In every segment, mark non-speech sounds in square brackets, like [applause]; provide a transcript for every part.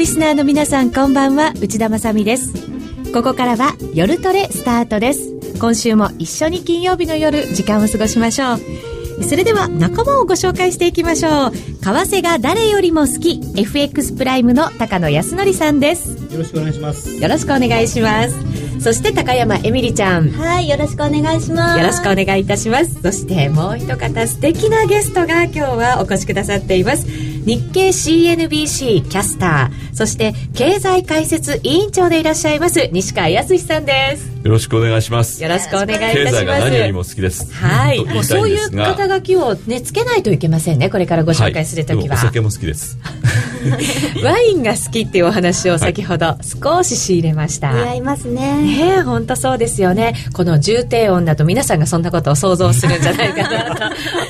リスナーの皆さんこんばんは。内田まさです。ここからは夜トレスタートです。今週も一緒に金曜日の夜時間を過ごしましょう。それでは仲間をご紹介していきましょう。為替が誰よりも好き。FX プライムの高野康則さんです。よろしくお願いします。よろしくお願いします。そして高山えみりちゃん。はいよろしくお願いします。よろしくお願いいたします。そしてもう一方素敵なゲストが今日はお越しくださっています日経 CNBC キャスターそして経済解説委員長でいらっしゃいます西川康さんです。よろしくお願いします。よろしくお願いいたします。経済が何よりも好きです。はい。もうそういう肩書きをねつけないといけませんねこれからご紹介するときは、はい、お酒も好きです。[laughs] ワインが好きっていうお話を先ほど少し仕入れました。似合いますね。ね本当そうですよね。この重低音だと皆さんがそんなことを想像するんじゃないかな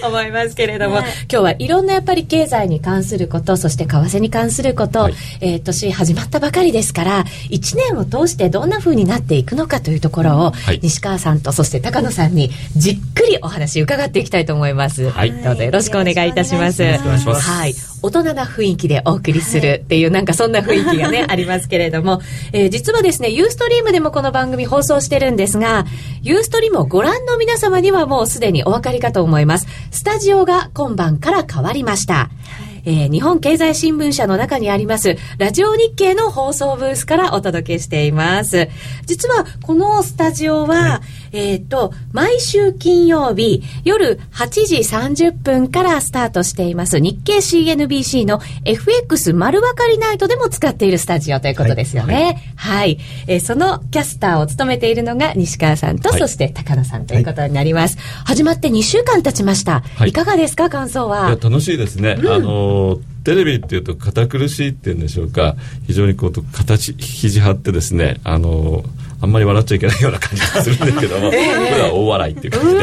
と思いますけれども、はい、今日はいろんなやっぱり経済に関することそして為替に関すること、はい、えー、年始まったばかりですから1年を通してどんな風になっていくのかというところを、はい、西川さんとそして高野さんにじっくりお話伺っていきたいと思います、はい、どうぞよろしくお願いいたします。はい。大人な雰囲気でお送りするっていう、なんかそんな雰囲気がね、ありますけれども、えー、実はですね、ユーストリームでもこの番組放送してるんですが、ユーストリームをご覧の皆様にはもうすでにお分かりかと思います。スタジオが今晩から変わりました。はいえー、日本経済新聞社の中にあります、ラジオ日経の放送ブースからお届けしています。実は、このスタジオは、はい、えっ、と、毎週金曜日、夜8時30分からスタートしています、日経 CNBC の FX 丸分かりナイトでも使っているスタジオということですよね。はい。はい、えー、そのキャスターを務めているのが西川さんと、はい、そして高野さんということになります。始まって2週間経ちました。いかがですか、感想は？楽しいですね。うん、あのテレビっていうと堅苦しいっていうんでしょうか。非常にこう形肘張ってですねあのあんまり笑っちゃいけないような感じがするんですけども、これは大笑いっていう感じで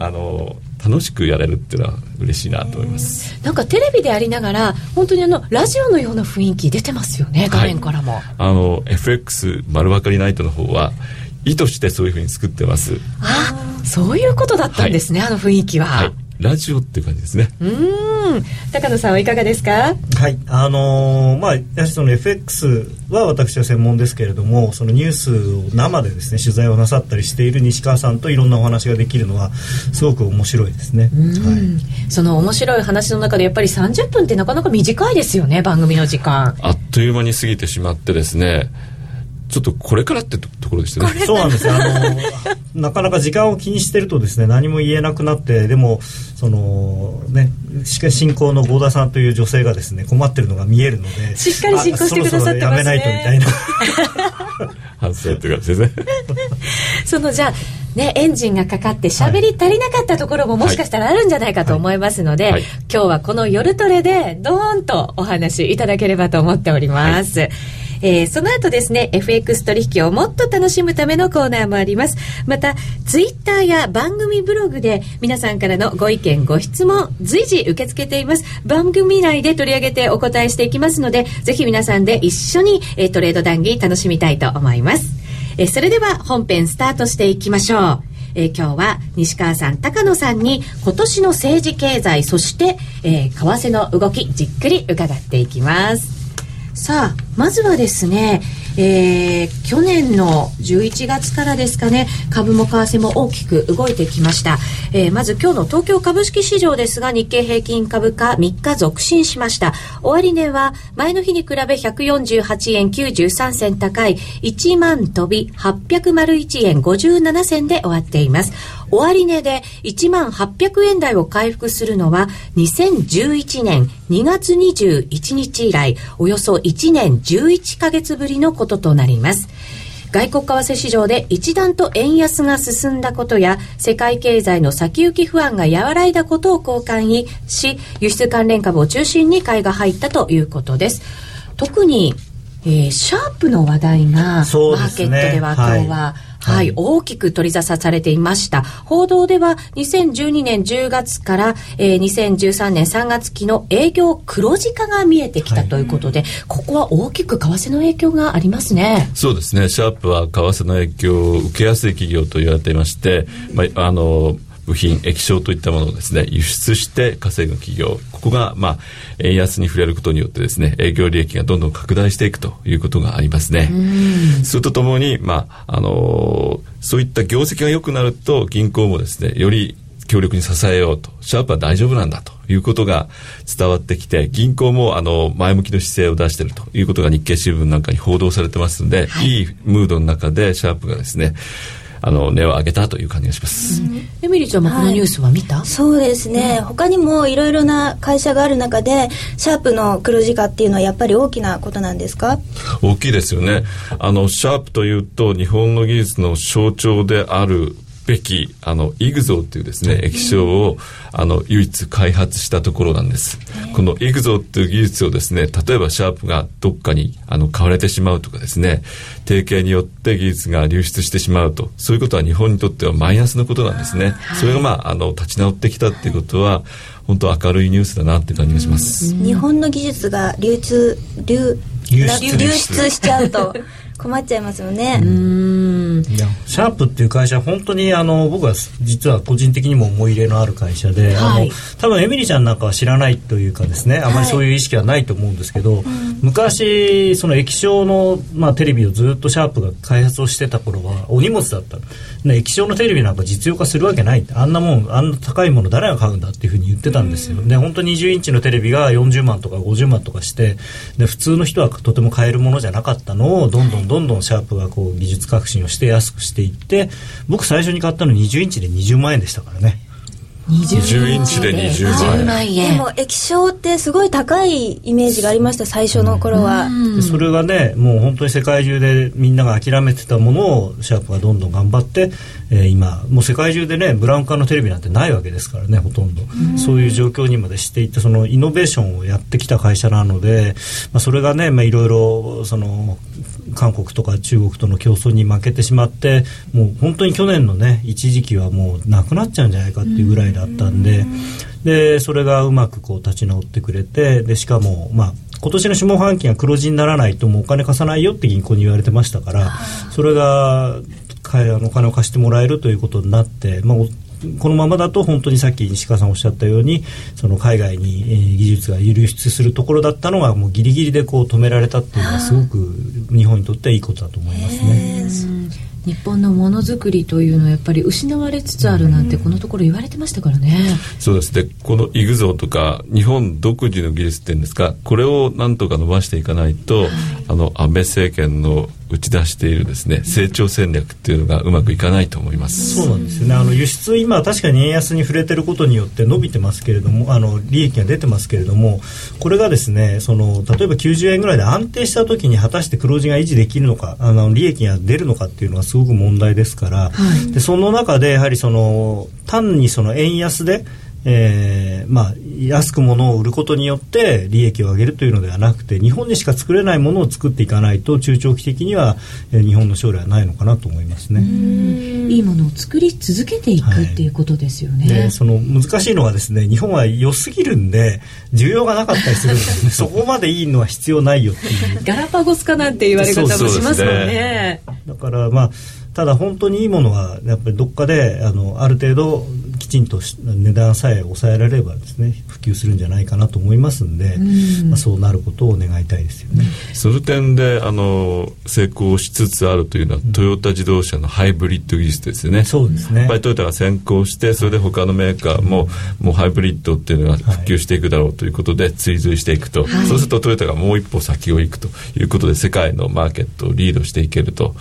あの楽しくやれるっていうのは嬉しいなと思います。なんかテレビでありながら本当にあのラジオのような雰囲気出てますよね画面からも、はい、あの FX 丸分かりナイトの方は意図してそういうふうに作ってます。あそういうことだったんですね、はい、あの雰囲気は、はいラジオっていう感じですね。うん。高野さんはいかがですか？はい、あのー、まあ、やはりその FX は私は専門ですけれども、そのニュースを生でですね、取材をなさったりしている西川さんといろんなお話ができるのは。すごく面白いですね。はい。その面白い話の中で、やっぱり30分ってなかなか短いですよね、番組の時間。あっという間に過ぎてしまってですね。ちょっとこれからってところでしたね。そうなんですよ。あの [laughs] なかなか時間を気にしてるとですね何も言えなくなってでもそのねしかし進行の合田さんという女性がですね困ってるのが見えるのでしっかり進行してくださってますね。そろそろやめないとみたいな反省というかですね。[laughs] そのじゃあね、エンジンがかかって喋り足りなかったところももしかしたらあるんじゃないかと思いますので、はいはい、今日はこの夜トレでドーンとお話いただければと思っております。えー、その後ですね、FX 取引をもっと楽しむためのコーナーもあります。また、ツイッターや番組ブログで皆さんからのご意見、ご質問、随時受け付けています。番組内で取り上げてお答えしていきますので、ぜひ皆さんで一緒に、えー、トレード談義楽しみたいと思います。えー、それでは本編スタートしていきましょう。えー、今日は西川さん、高野さんに今年の政治経済、そして、えー、為替の動き、じっくり伺っていきます。さあまずはですね、えー、去年の11月からですかね株も為替も大きく動いてきました、えー、まず今日の東京株式市場ですが日経平均株価3日続伸しました。終値は前の日に比べ148円93銭高い1万飛び801円57銭で終わっています。終値で1万800円台を回復するのは2011年2月21日以来およそ1年11ヶ月ぶりのこととなります。外国為替市場で一段と円安が進んだことや世界経済の先行き不安が和らいだことを好感にし輸出関連株を中心に買いが入ったということです。特に、えー、シャープの話題が、マーケットでは今日は、はいはい、大きく取り沙汰されていました。報道では2012年10月から、えー、2013年3月期の営業黒字化が見えてきたということで、はい、ここは大きく為替の影響がありますね。そうですね。シャープは為替の影響を受けやすい企業と言われていまして、まあ、あの部品液晶といったものをですね輸出して稼ぐ企業。ここがまあ円安に触れることによってですね営業利益がどんどん拡大していくということがありますね。それとともにまああのー、そういった業績が良くなると銀行もですねより強力に支えようと。シャープは大丈夫なんだということが伝わってきて銀行もあの前向きの姿勢を出しているということが日経新聞なんかに報道されてますので、はい、いいムードの中でシャープがですねあの値を上げたという感じがします、うん、エミリーちゃんもこのニュースは見た、はい、そうですね、うん、他にもいろいろな会社がある中でシャープの黒字化っていうのはやっぱり大きなことなんですか？大きいですよね。あのシャープというと日本の技術の象徴であるべきあのイグゾーっていうですね液晶をあの唯一開発したところなんです。このイグゾーっていう技術をですね例えばシャープがどっかにあの買われてしまうとかですね提携によって技術が流出してしまうとそういうことは日本にとってはマイナスのことなんですね。それがまああの立ち直ってきたっていうことは本当明るいニュースだなって感じがします。日本の技術が流通流流出しちゃうと困っちゃいますよね。いやシャープっていう会社本当にあの僕は実は個人的にも思い入れのある会社で、はい、あの多分エミリちゃんなんかは知らないというかですねあまりそういう意識はないと思うんですけど、はい、昔その液晶の、まあ、テレビをずっとシャープが開発をしてた頃はお荷物だった。液晶のテレビなんか実用化するわけないあんなもんあんな高いもの誰が買うんだっていうふうに言ってたんですよ、で本当に20インチのテレビが40万とか50万とかしてで普通の人はとても買えるものじゃなかったのをどんどんどんどんシャープがこう技術革新をして安くしていって僕最初に買ったの20インチで20万円でしたからね。20インチで20万円。でも液晶ってすごい高いイメージがありました最初の頃は、それがねもう本当に世界中でみんなが諦めてたものをシャープがどんどん頑張って、えー、今もう世界中でねブラウン管のテレビなんてないわけですからねほとんど、うそういう状況にまでしていってそのイノベーションをやってきた会社なので、まあ、それがねいろいろその韓国とか中国との競争に負けてしまってもう本当に去年のね一時期はもうなくなっちゃうんじゃないかっていうぐらいだったんででそれがうまくこう立ち直ってくれてでしかもまあ今年の下半期が黒字にならないともうお金貸さないよって銀行に言われてましたからそれが彼らのお金を貸してもらえるということになって、まあ、このままだと本当にさっき西川さんおっしゃったようにその海外に、えー、技術が流出するところだったのがもうギリギリでこう止められたっていうのはすごく日本にとってはいいことだと思いますね。日本のものづくりというのはやっぱり失われつつあるなんてこのところ言われてましたからね。そうですね。このイグゾーとか日本独自の技術っていうんですか、これをなんとか伸ばしていかないと、はい、あの安倍政権の打ち出しているですね成長戦略っていうのがうまくいかないと思います。そうなんですよね。あの輸出今確かに円安に触れてることによって伸びてますけれどもあの利益が出てますけれどもこれがですねその例えば90円ぐらいで安定した時に果たして黒字が維持できるのかあの利益が出るのかっていうのはすごく問題ですから、はい、でその中でやはりその単にその円安でえーまあ、安く物を売ることによって利益を上げるというのではなくて日本にしか作れないものを作っていかないと中長期的には、えー、日本の将来はないのかなと思いますね。いいものを作り続けていく、はい、っていうことですよね。その難しいのはですね日本は良すぎるんで需要がなかったりするんですね。[laughs] そこまでいいのは必要ないよっていう。ガラパゴスかなんて言われ方もしますもんね。だからまあただ本当にいいものはやっぱりどっかであのある程度きちんと値段さえ抑えられればですね普及するんじゃないかなと思いますんで、まあ、そうなることを願いたいですよね。その点であの成功しつつあるというのは、トヨタ自動車のハイブリッド技術ですよね。そうですね。やっぱりトヨタが先行してそれで他のメーカーも、もうハイブリッドっていうのが普及していくだろうということで追随していくと、はい、そうするとトヨタがもう一歩先を行くということで世界のマーケットをリードしていけると。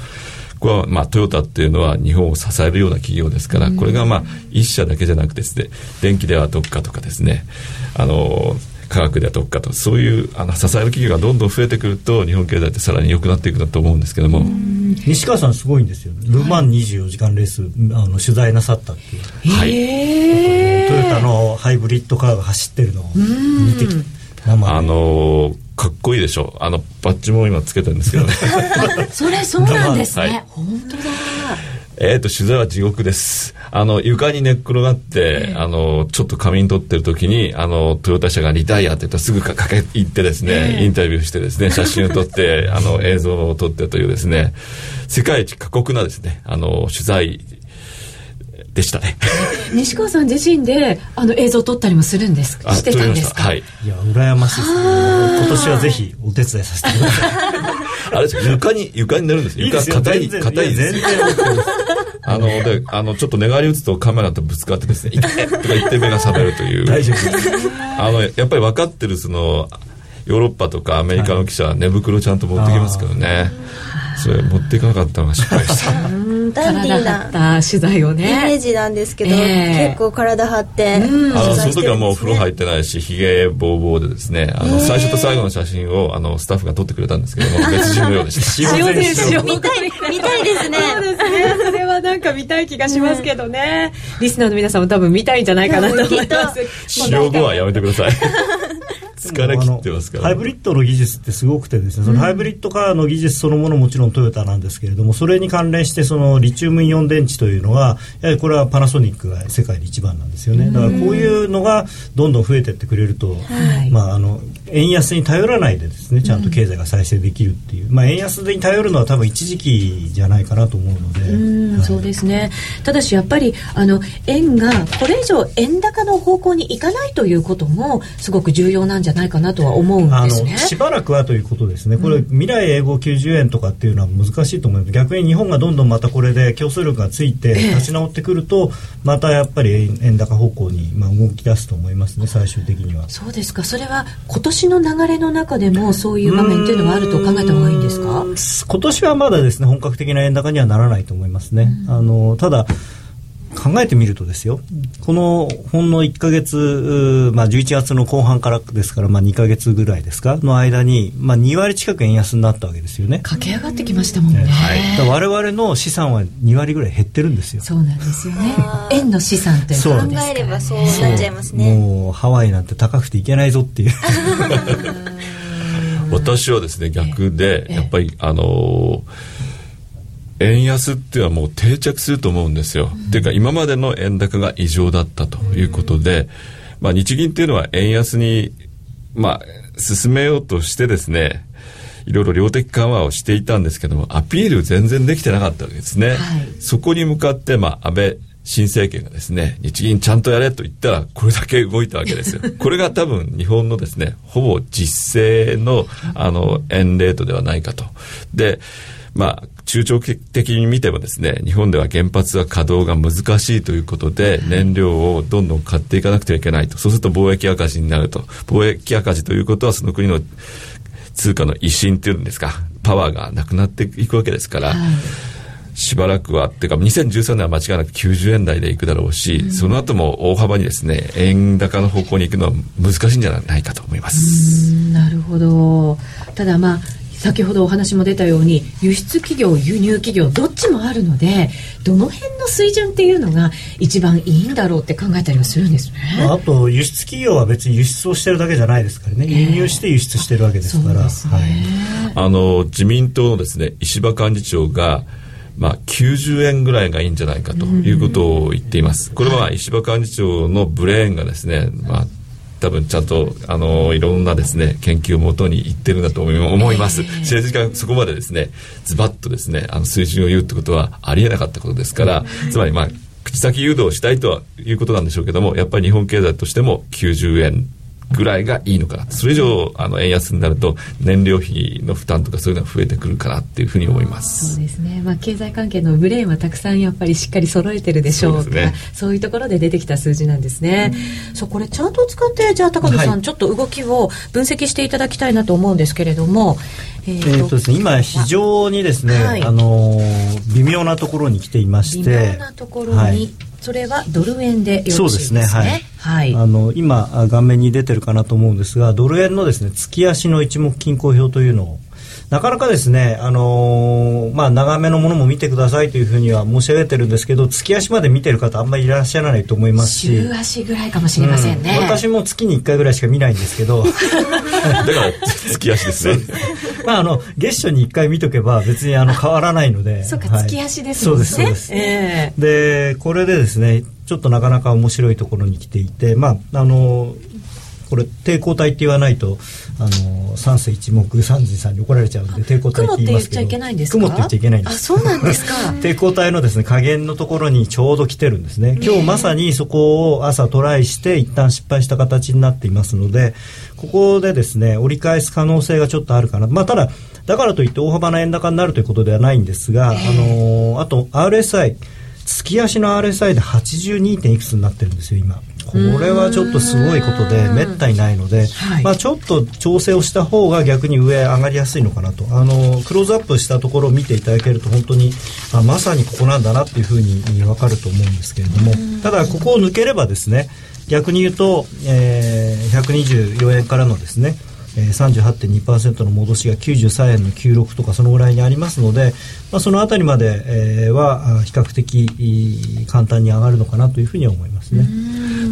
ここはまあトヨタっていうのは日本を支えるような企業ですから、これがまあ一社だけじゃなくてですね電気では特化とかですねあの科学では特化とそういうあの支える企業がどんどん増えてくると日本経済ってさらに良くなっていくんだと思うんですけども。西川さんすごいんですよル・マン24時間レースあの取材なさったっていう、はい、トヨタのハイブリッドカーが走ってるのを見てきてあのーかっこいいでしょ。うあのバッジも今つけてるんですけどね。[laughs] それそうなんですね、はい、本当だ。えっ、と取材は地獄です。あの床に寝っ転がって、えー、あのちょっと仮眠取ってる時にあのトヨタ車がリタイアって言ったらすぐ駆け行ってですね、えー、インタビューしてですね [laughs] 写真を撮ってあの映像を撮ってというですね世界一過酷なですねあの取材でしたね。[laughs] 西川さん自身であの映像を撮ったりもするんですしてたんですか？はい。いや羨ましいですね。今年はぜひお手伝いさせてください。[laughs] あれ床に床に寝るんです床硬い硬い全然あのであのちょっと寝返り打つとカメラとぶつかってですね「痛い!」とか言って目が覚めるという。大丈夫です。あのやっぱり分かってるそのヨーロッパとかアメリカの記者は寝袋ちゃんと持ってきますけどね、それ持っていかなかったのが失敗した。[laughs] ダンディーなた取材をイメねージなんですけど、えー結構体張ってうん。あのその時はもう風呂入ってないしひげぼうぼうでですねあの最初と最後の写真をあのスタッフが撮ってくれたんですけども [laughs] 別人のようでした。塩で塩見たい見たいですね。そうですね。それはなんか見たい気がしますけどね、リスナーの皆さんも多分見たいんじゃないかなと思います。使用後はやめてください [laughs] 疲れ切ってますから、ハイブリッドの技術ってすごくてですね、そのハイブリッドカーの技術そのものもちろんトヨタなんですけれどもそれに関連してそのリチウムイオン電池というのはやはりこれはパナソニックが世界で一番なんですよね。だからこういうのがどんどん増えてってくれると、はい。まあ、あの円安に頼らないでですねちゃんと経済が再生できるっていう、まあ、円安に頼るのは多分一時期じゃないかなと思うので。うんはい。そうですね。ただしやっぱりあの円がこれ以上円高の方向に行かないということもすごく重要なんじゃないかなとは思うんあですね。のしばらくはということですね、これ、未来永劫90円とかっていうのは難しいと思います、逆に日本がどんどんまたこれで競争力がついて立ち直ってくると、またやっぱり円円高方向にまあ動き出すと思いますね、最終的には。そうですか。それは今年の流れの中でもそういう場面っていうのはあると考えた方がいいんですか？今年はまだですね本格的な円高にはならないと思いますね。あのただ考えてみるとですよこのほんの1ヶ月、まあ、11月の後半からですから、まあ、2ヶ月ぐらいですかの間に、まあ、2割近く円安になったわけですよね。駆け上がってきましたもんね、だから我々の資産は2割ぐらい減ってるんですよ。そうなんですよね。円の資産ということそうですから、ね、考えればそうなっちゃいますね。もうハワイなんて高くて行けないぞっていう。[laughs] 私はですね逆でええ。やっぱりあのー円安っていうのはもう定着すると思うんですよ。っていうか今までの円高が異常だったということで、まあ、日銀っていうのは円安に、まあ、進めようとしてですねいろいろ量的緩和をしていたんですけどもアピール全然できてなかったわけですね。はいそこに向かって、まあ、安倍新政権がですね日銀ちゃんとやれと言ったらこれだけ動いたわけですよ。[laughs] これが多分日本のですねほぼ実勢のあの円レートではないかと。でまあ中長期的に見てもですね日本では原発は稼働が難しいということで燃料をどんどん買っていかなくてはいけないと。そうすると貿易赤字になると。貿易赤字ということはその国の通貨の威信っていうんですかパワーがなくなっていくわけですから、しばらくはっていうか2013年は間違いなく90円台でいくだろうし、その後も大幅にですね円高の方向に行くのは難しいんじゃないかと思います。うんなるほど。ただまあ先ほどお話も出たように輸出企業輸入企業どっちもあるのでどの辺の水準っていうのが一番いいんだろうって考えたりはするんですね。まあ、あと輸出企業は別に輸出をしてるだけじゃないですからね。輸入して輸出してるわけですから、そうですね。はい、あの自民党のですね石破幹事長がまあ、90円ぐらいがいいんじゃないかということを言っています。これは石破幹事長のブレーンがですね、まあ、多分ちゃんとあのいろんなですね研究をもとに言ってるんだと思います、政治家がそこまでですねズバッとですねあの水準を言うってことはありえなかったことですから、つまりまあ口先誘導をしたいとはいうことなんでしょうけどもやっぱり日本経済としても90円ぐらいがいいのかな。それ以上あの円安になると燃料費の負担とかそういうのが増えてくるかなっていうふうに思います。そうですね、まあ、経済関係のブレーンはたくさんやっぱりしっかり揃えてるでしょう。からそうですね。そういうところで出てきた数字なんですね、そうこれチャートを使ってじゃあ高野さん、はい。ちょっと動きを分析していただきたいなと思うんですけれども。ええーとですね、今非常にですね、はい。あのー微妙なところに来ていまし微て妙なところに、はいそれはドル円でよろしいそうでですすねはい、はい。あの今あ画面に出てるかなと思うんですがドル円のですね月足の一目均衡表というのをなかなかですね、あのーまあ、長めのものも見てくださいというふうには申し上げてるんですけど月足まで見てる方あんまりいらっしゃらないと思いますし。週足ぐらいかもしれませんね、うん私も月に1回ぐらいしか見ないんですけど。だから月足ですね。まああの月初に1回見とけば別にあの変わらないので。そうか、はい。月足ですもんね。そうですそうです、ええ。でこれでですねちょっとなかなか面白いところに来ていてまああのこれ抵抗体って言わないとあの三世一目三人さんに怒られちゃうんで抵抗体って言いますけど。雲って言っちゃいけないんです雲って言っちゃいけないんです。あそうなんですか？[laughs] 抵抗体のですね加減のところにちょうど来てるんですね。今日まさにそこを朝トライして一旦失敗した形になっていますのでここでですね折り返す可能性がちょっとあるかな。まあただだからといって大幅な円高になるということではないんですが、あのあと RSI 月足の RSI で 82. 点いくつになってるんですよ今。これはちょっとすごいことでめったにないので、はい。まあ、ちょっと調整をした方が逆に上上がりやすいのかなと。あのクローズアップしたところを見ていただけると本当にあまさにここなんだなっていうふうに分かると思うんですけれども。ただここを抜ければですね逆に言うと、えー、124円からのですねえー38.2%の戻しが93円の96とかそのぐらいにありますので、まあ、そのあたりまで、えーはあ比較的いい簡単に上がるのかなというふうには思いますね。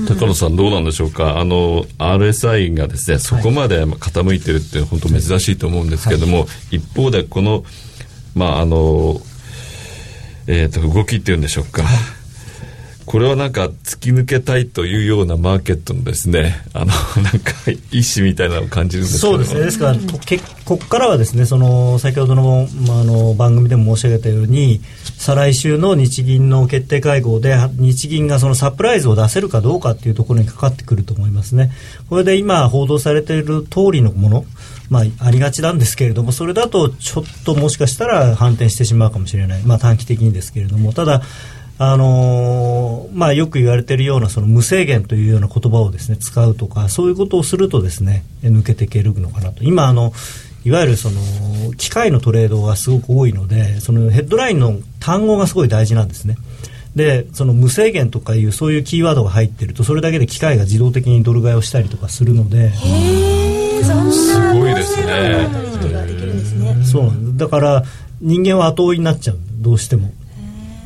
高野さんどうなんでしょうか？あの RSI がですねそこまで傾いてるって本当珍しいと思うんですけれども、一方でこのまああのえー、と動きっていうんでしょうか、これはなんか突き抜けたいというようなマーケットのですねあの [laughs] なんか意思みたいなのを感じるんですけど。そうですね。ですから、ここからはですねその先ほどの,、ま、あの番組でも申し上げたように再来週の日銀の決定会合で日銀がそのサプライズを出せるかどうかっていうところにかかってくると思いますね。これで今報道されている通りのものまあ、ありがちなんですけれどもそれだとちょっともしかしたら反転してしまうかもしれない、まあ、短期的にですけれども。ただあのーまあ、よく言われているようなその無制限というような言葉をですね使うとかそういうことをするとですね抜けていけるのかなと。今あのいわゆるその機械のトレードがすごく多いのでそのヘッドラインの単語がすごい大事なんですね。でその無制限とかいうそういうキーワードが入ってるとそれだけで機械が自動的にドル買いをしたりとかするので。すごいですね。そうなんだだから人間は後追いになっちゃう。どうしても。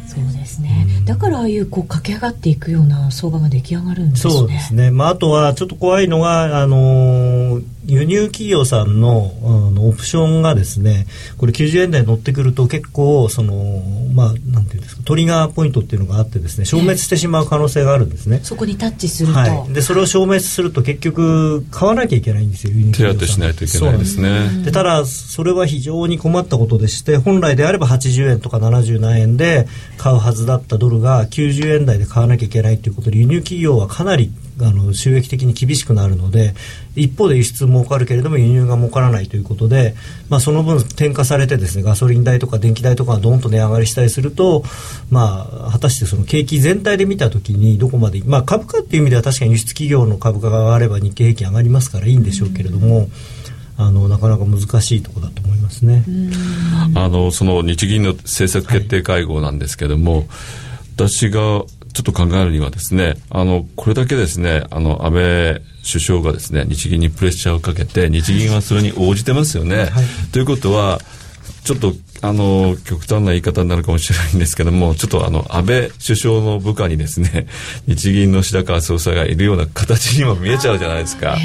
そうですねだからああいうこう駆け上がっていくような相場が出来上がるんですね。そうですね、まあ、あとはちょっと怖いのが、あのー輸入企業さんのあのオプションがですねこれ90円台に乗ってくると結構その、まあ、なんていうんですかトリガーポイントっていうのがあってですね消滅してしまう可能性があるんですね。そこにタッチすると、はい、でそれを消滅すると結局買わなきゃいけないんですよ輸入手当て企業さん。しないといけないですね。でただそれは非常に困ったことでして本来であれば80円とか70何円で買うはずだったドルが90円台で買わなきゃいけないということで輸入企業はかなりあの収益的に厳しくなるので一方で輸出儲かるけれども輸入が儲からないということで、まあ、その分転嫁されてですねガソリン代とか電気代とかがどんと値上がりしたりすると、まあ、果たしてその景気全体で見たときにどこまで、まあ、株価っていう意味では確かに輸出企業の株価が上がれば日経平均上がりますからいいんでしょうけれども、あのなかなか難しいところだと思いますね。あのその日銀の政策決定会合なんですけども、私がちょっと考えるにはですねあのこれだけですねあの安倍首相がですね日銀にプレッシャーをかけて日銀はそれに応じてますよね。ということはちょっとあの極端な言い方になるかもしれないんですけどもちょっとあの安倍首相の部下にですね日銀の白川総裁がいるような形にも見えちゃうじゃないですか。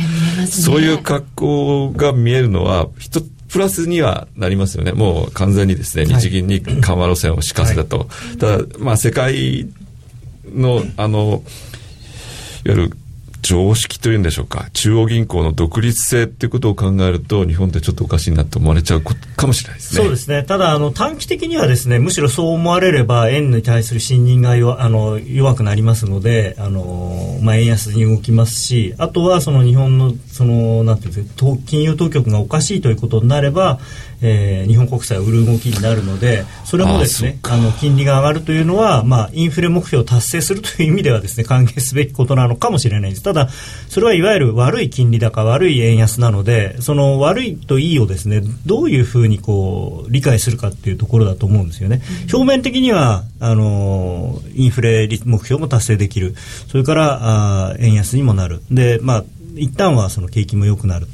そういう格好が見えるのは一つプラスにはなりますよね。もう完全にですね、日銀に緩和路線を敷かせたと。ただ、まあ世界の、あの、いわゆる常識というんでしょうか中央銀行の独立性っていうことを考えると日本ってちょっとおかしいなと思われちゃうかもしれないですね。そうですねただあの短期的にはですねむしろそう思われれば円に対する信任が弱あの弱くなりますのであの、まあ、円安に動きますしあとはその日本のそのなんていうんですか金融当局がおかしいということになれば、えー、日本国債を売る動きになるのでそれもですねあの金利が上がるというのは、まあ、インフレ目標を達成するという意味ではですね歓迎すべきことなのかもしれないです。ただそれはいわゆる悪い金利高悪い円安なのでその悪いといいをですねどういうふうにこう理解するかっていうところだと思うんですよね、表面的にはあのインフレ目標も達成できる。それからあ円安にもなる。でまあ一旦はその景気も良くなる。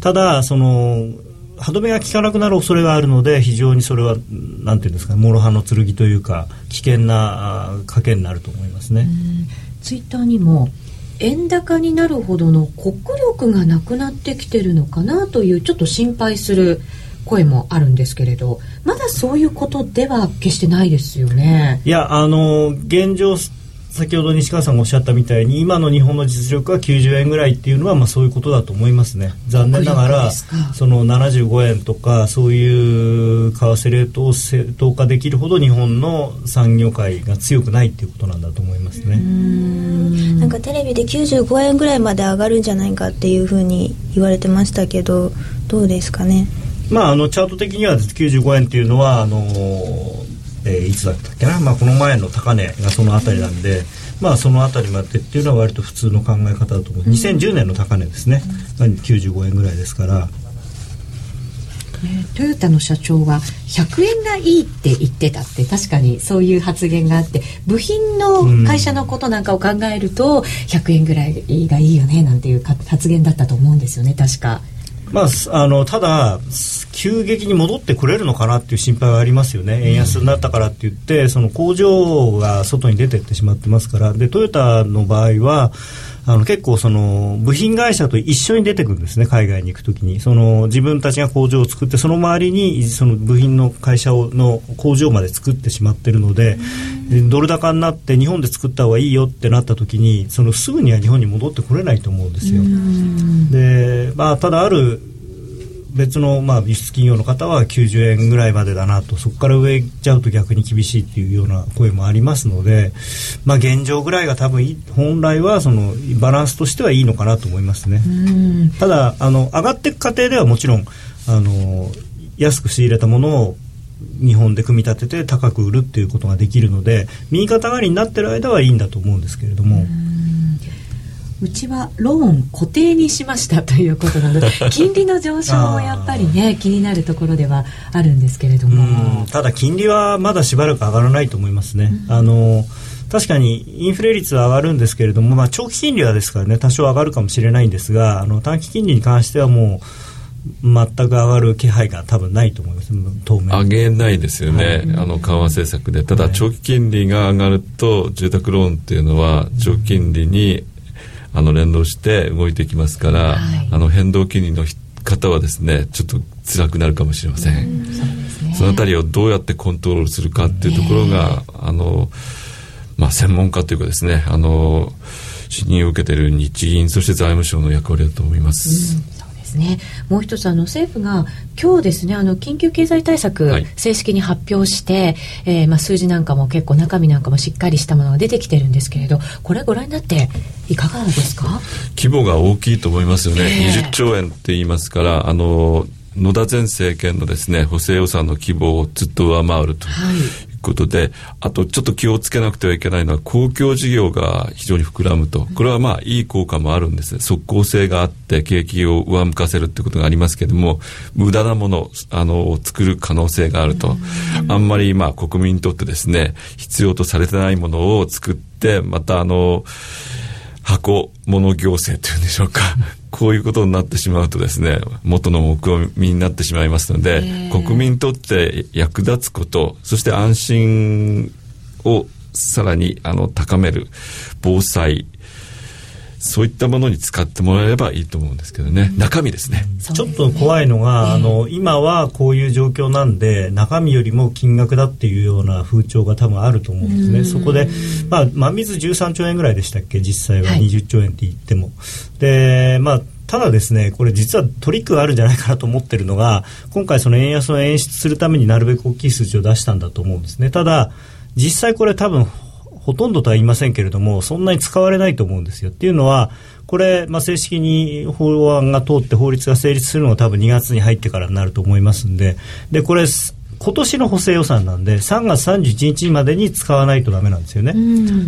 ただその歯止めが効かなくなる恐れがあるので非常にそれはなんていうんですか諸刃の剣というか危険な賭けになると思いますね。ツイッターにも円高になるほどの国力がなくなってきてるのかなというちょっと心配する声もあるんですけれどまだそういうことでは決してないですよね。いやあの現状先ほど西川さんがおっしゃったみたいに今の日本の実力は90円ぐらいっていうのはまあそういうことだと思いますね。残念ながらその75円とかそういう為替レートを正当化できるほど日本の産業界が強くないっていうことなんだと思いますね。なんかテレビで95円ぐらいまで上がるんじゃないかっていうふうに言われてましたけどどうですかね？まああのチャート的には95円っていうのはあのえー、いつだったっけな、まあ、この前の高値がその辺りなんで、まあ、その辺りまでっていうのは割と普通の考え方だと思う、2010年の高値ですね、うん、95円ぐらいですから。トヨタの社長は100円がいいって言ってたって確かにそういう発言があって部品の会社のことなんかを考えると100円ぐらいがいいよねなんていう発言だったと思うんですよね確か。まあ、あのただ、急激に戻ってくれるのかなっていう心配はありますよね、円安になったからって言って、その工場が外に出ていってしまってますから、でトヨタの場合は、あの結構その部品会社と一緒に出てくるんですね海外に行くときにその自分たちが工場を作ってその周りにその部品の会社をの工場まで作ってしまってるのでドル高になって日本で作った方がいいよってなったときにそのすぐには日本に戻ってこれないと思うんですよ。でまあ、ただある別のまあ輸出企業の方は90円ぐらいまでだなとそこから上行っちゃうと逆に厳しいっていうような声もありますので、まあ、現状ぐらいが多分本来はそのバランスとしてはいいのかなと思いますね。ただあの上がっていく過程ではもちろんあの安く仕入れたものを日本で組み立てて高く売るっていうことができるので右肩上がりになってる間はいいんだと思うんですけれども。うちはローン固定にしましたということなので [laughs] 金利の上昇もやっぱりね気になるところではあるんですけれども。ただ金利はまだしばらく上がらないと思いますね、うん、あの確かにインフレ率は上がるんですけれども、まあ、長期金利はですからね多少上がるかもしれないんですがあの短期金利に関してはもう全く上がる気配が多分ないと思います。当面。上げないですよね、はい、あの緩和政策で。ただ長期金利が上がると住宅ローンっていうのは長期金利にあの連動して動いていきますから、はい、あの変動金利の方はですねちょっと辛くなるかもしれません、うん、そね、そのあたりをどうやってコントロールするかっていうところが、あのまあ専門家というかですねあの信任を受けている日銀そして財務省の役割だと思います。うんですね。もう一つあの政府が今日ですねあの緊急経済対策正式に発表して、はい、えー、まあ、数字なんかも結構中身なんかもしっかりしたものが出てきてるんですけれどこれご覧になっていかがですか？規模が大きいと思いますよね、えー、20兆円って言いますからあの野田前政権のですね補正予算の規模をずっと上回るとことで、あとちょっと気をつけなくてはいけないのは公共事業が非常に膨らむと。これはまあいい効果もあるんですね。即効性があって景気を上向かせるってことがありますけども、無駄なもの、あの、を作る可能性があると。あんまりまあ国民にとってですね、必要とされてないものを作って、またあの、箱物行政というんでしょうか。[laughs] こういうことになってしまうとですね元の目標になってしまいますので国民にとって役立つことそして安心をさらにあの高める防災そういったものに使ってもらえればいいと思うんですけどね、中身ですね。ちょっと怖いのが、あの今はこういう状況なんで中身よりも金額だっていうような風潮が多分あると思うんですね。そこで、まあ、真水13兆円ぐらいでしたっけ？実際は20兆円って言っても、はい、でまあただですね、これ実はトリックがあるんじゃないかなと思ってるのが、今回その円安を演出するためになるべく大きい数字を出したんだと思うんですね。ただ、実際これ多分ほとんどとは言いませんけれども、そんなに使われないと思うんですよ。っていうのは、これ、まあ、正式に法案が通って法律が成立するのは多分2月に入ってからになると思いますんで、で、これ、今年の補正予算なんで3月31日までに使わないとダメなんですよね。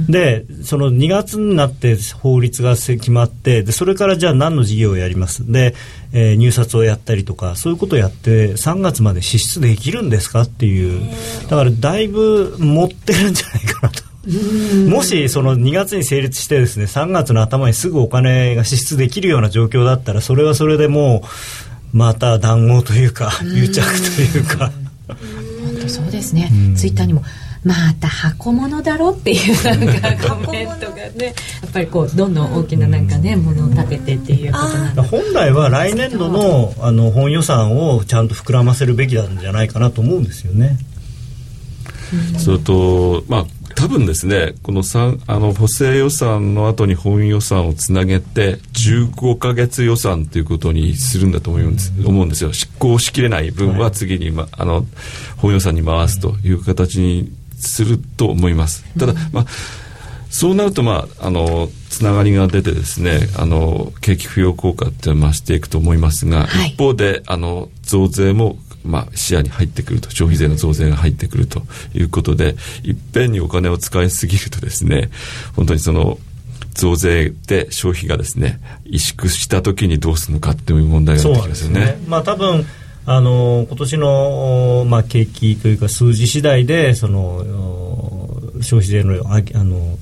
でその2月になって法律が決まってでそれからじゃあ何の事業をやります？で、えー、入札をやったりとかそういうことをやって3月まで支出できるんですか？っていうだからだいぶ持ってるんじゃないかなと。もしその2月に成立してですね3月の頭にすぐお金が支出できるような状況だったらそれはそれでもうまた談合というか癒着というか。本当そうですね、ツイッターにもまた箱物だろっていうなんかコメントがねやっぱりこうどんどん大きななんかねものを立ててっていうことなんで本来は来年度のあの本予算をちゃんと膨らませるべきなんじゃないかなと思うんですよね。それとまあ多分ですねこのあの補正予算の後に本予算をつなげて15か月予算ということにするんだと思うんです思うんですよ。執行しきれない分は次に、ま、あの本予算に回すという形にすると思います。ただ、まあそうなると、まあ、あのつながりが出てですねあの景気浮揚効果って増していくと思いますが、はい、一方であの増税もまあ、視野に入ってくると消費税の増税が入ってくるということでいっぺんにお金を使いすぎるとですね本当にその増税で消費がですね萎縮した時にどうするのかっていう問題が出てきますよね。ねまあ、多分あの今年の、まあ、景気というか数字次第でその消費税のあの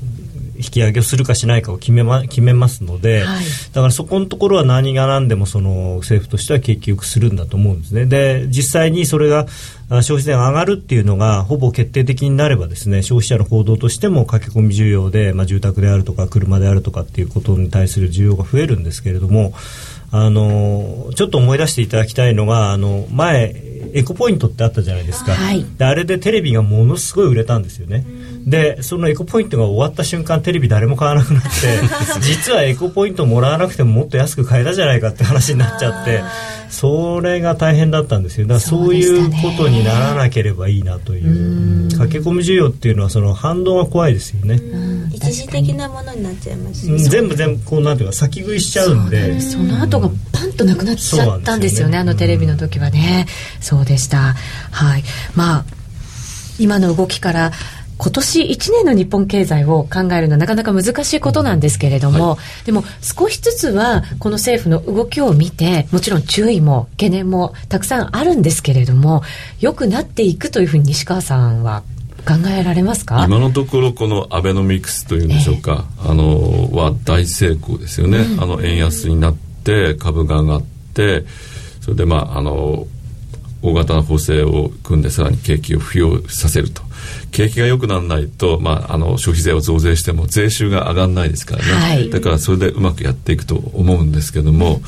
引き上げをするかしないかを決め,、ま、決めますので、はい、だからそこのところは何が何でもその政府としては景気よくするんだと思うんですね。で実際にそれが消費税が上がるっていうのがほぼ決定的になればですね消費者の行動としても駆け込み需要で、まあ、住宅であるとか車であるとかっていうことに対する需要が増えるんですけれどもあのちょっと思い出していただきたいのがあの前エコポイントってあったじゃないですか、はい、であれでテレビがものすごい売れたんですよね。でそのエコポイントが終わった瞬間テレビ誰も買わなくなって [laughs] 実はエコポイントもらわなくてももっと安く買えたじゃないかって話になっちゃってそれが大変だったんですよ。だからそういうことにならなければいいなという駆け込み需要っていうのはその反動が怖いですよね。一時的なものになっちゃいます、ね、全部全部こうなんていうか先食いしちゃうんで。その後がパンとなくなっちゃったんですよね、ね、あのテレビの時はね。そうでした。はい。まあ今の動きから今年1年の日本経済を考えるのはなかなか難しいことなんですけれども、はい、でも少しずつはこの政府の動きを見てもちろん注意も懸念もたくさんあるんですけれども良くなっていくというふうに西川さんは考えられますか？今のところこのアベノミクスというんでしょうか、えー、あのは大成功ですよね、うん、あの円安になって株が上がってそれでまああの大型の補正を組んでさらに景気を浮揚させると。景気が良くならないと、まあ、あの消費税を増税しても税収が上がらないですからね、はい、だからそれでうまくやっていくと思うんですけども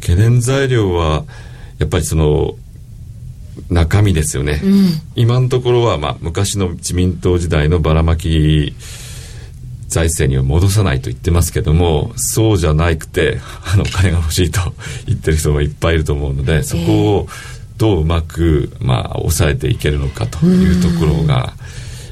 懸念材料はやっぱりその中身ですよね、うん、今のところは、まあ、昔の自民党時代のばらまき財政には戻さないと言ってますけどもそうじゃなくてあのお金が欲しいと言ってる人がいっぱいいると思うのでそこをどううまく、まあ、抑えていけるのかというところが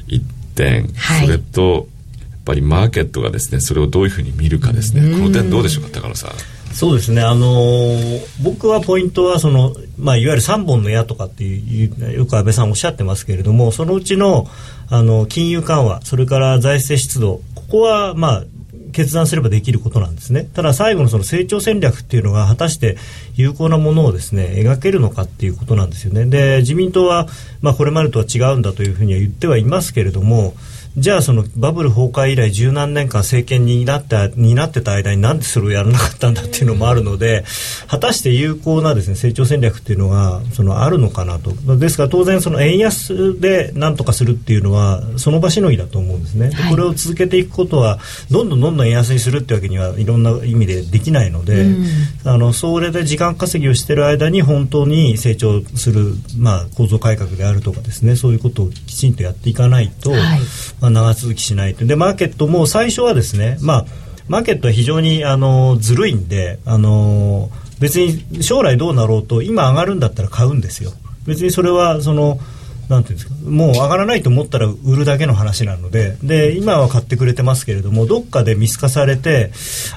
一点、それとやっぱりマーケットがですねそれをどういうふうに見るかですね。この点どうでしょうか高野さん。そうですね、あのー、僕はポイントはその、まあ、いわゆる3本の矢とかっていうよく安倍さんおっしゃってますけれどもそのうちのあの金融緩和それから財政出動ここは、まあ、決断すればできることなんですね。ただ最後のその成長戦略っていうのが果たして有効なものをですね描けるのかっていうことなんですよね。で自民党は、まあ、これまでとは違うんだというふうには言ってはいますけれどもじゃあそのバブル崩壊以来十何年間政権になってになってた間になんでそれをやらなかったんだっていうのもあるので果たして有効なですね成長戦略っていうのがそのあるのかなと。ですから当然その円安でなんとかするっていうのはその場しのぎだと思うんですね、はい、これを続けていくことはどんどんどんどん円安にするってわけにはいろんな意味でできないので、うん、あのそれで時間稼ぎをしている間に本当に成長する、まあ、構造改革であるとかですねそういうことをきちんとやっていかないと、はいまあ、長続きしないとでマーケットも最初はですね、まあ、マーケットは非常にあのずるいんであの別に将来どうなろうと今上がるんだったら買うんですよ。別にそれはそのなんていうんですか。もう上がらないと思ったら売るだけの話なので。で今は買ってくれてますけれどもどっかで見透かされて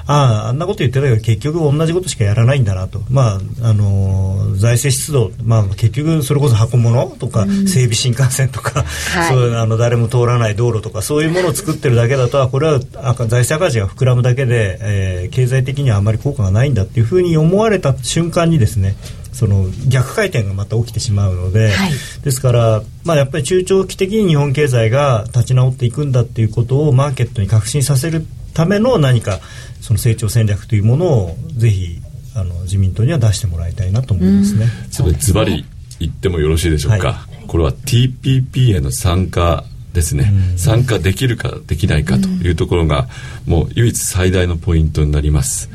あああんなこと言ってたけど結局同じことしかやらないんだなと、まああの財政出動、まあ、結局それこそ箱物とか、整備新幹線とか、はい、そうあの誰も通らない道路とかそういうものを作ってるだけだとこれは財政赤字が膨らむだけで、えー、経済的にはあまり効果がないんだっていうふうに思われた瞬間にですねその逆回転がまた起きてしまうので、はい、ですから、まあ、やっぱり中長期的に日本経済が立ち直っていくんだっていうことをマーケットに確信させるための何かその成長戦略というものをぜひあの自民党には出してもらいたいなと思いますね。それズバリ言ってもよろしいでしょうか。はい、これは TPP への参加ですね、参加できるかできないかというところが、もう唯一最大のポイントになります。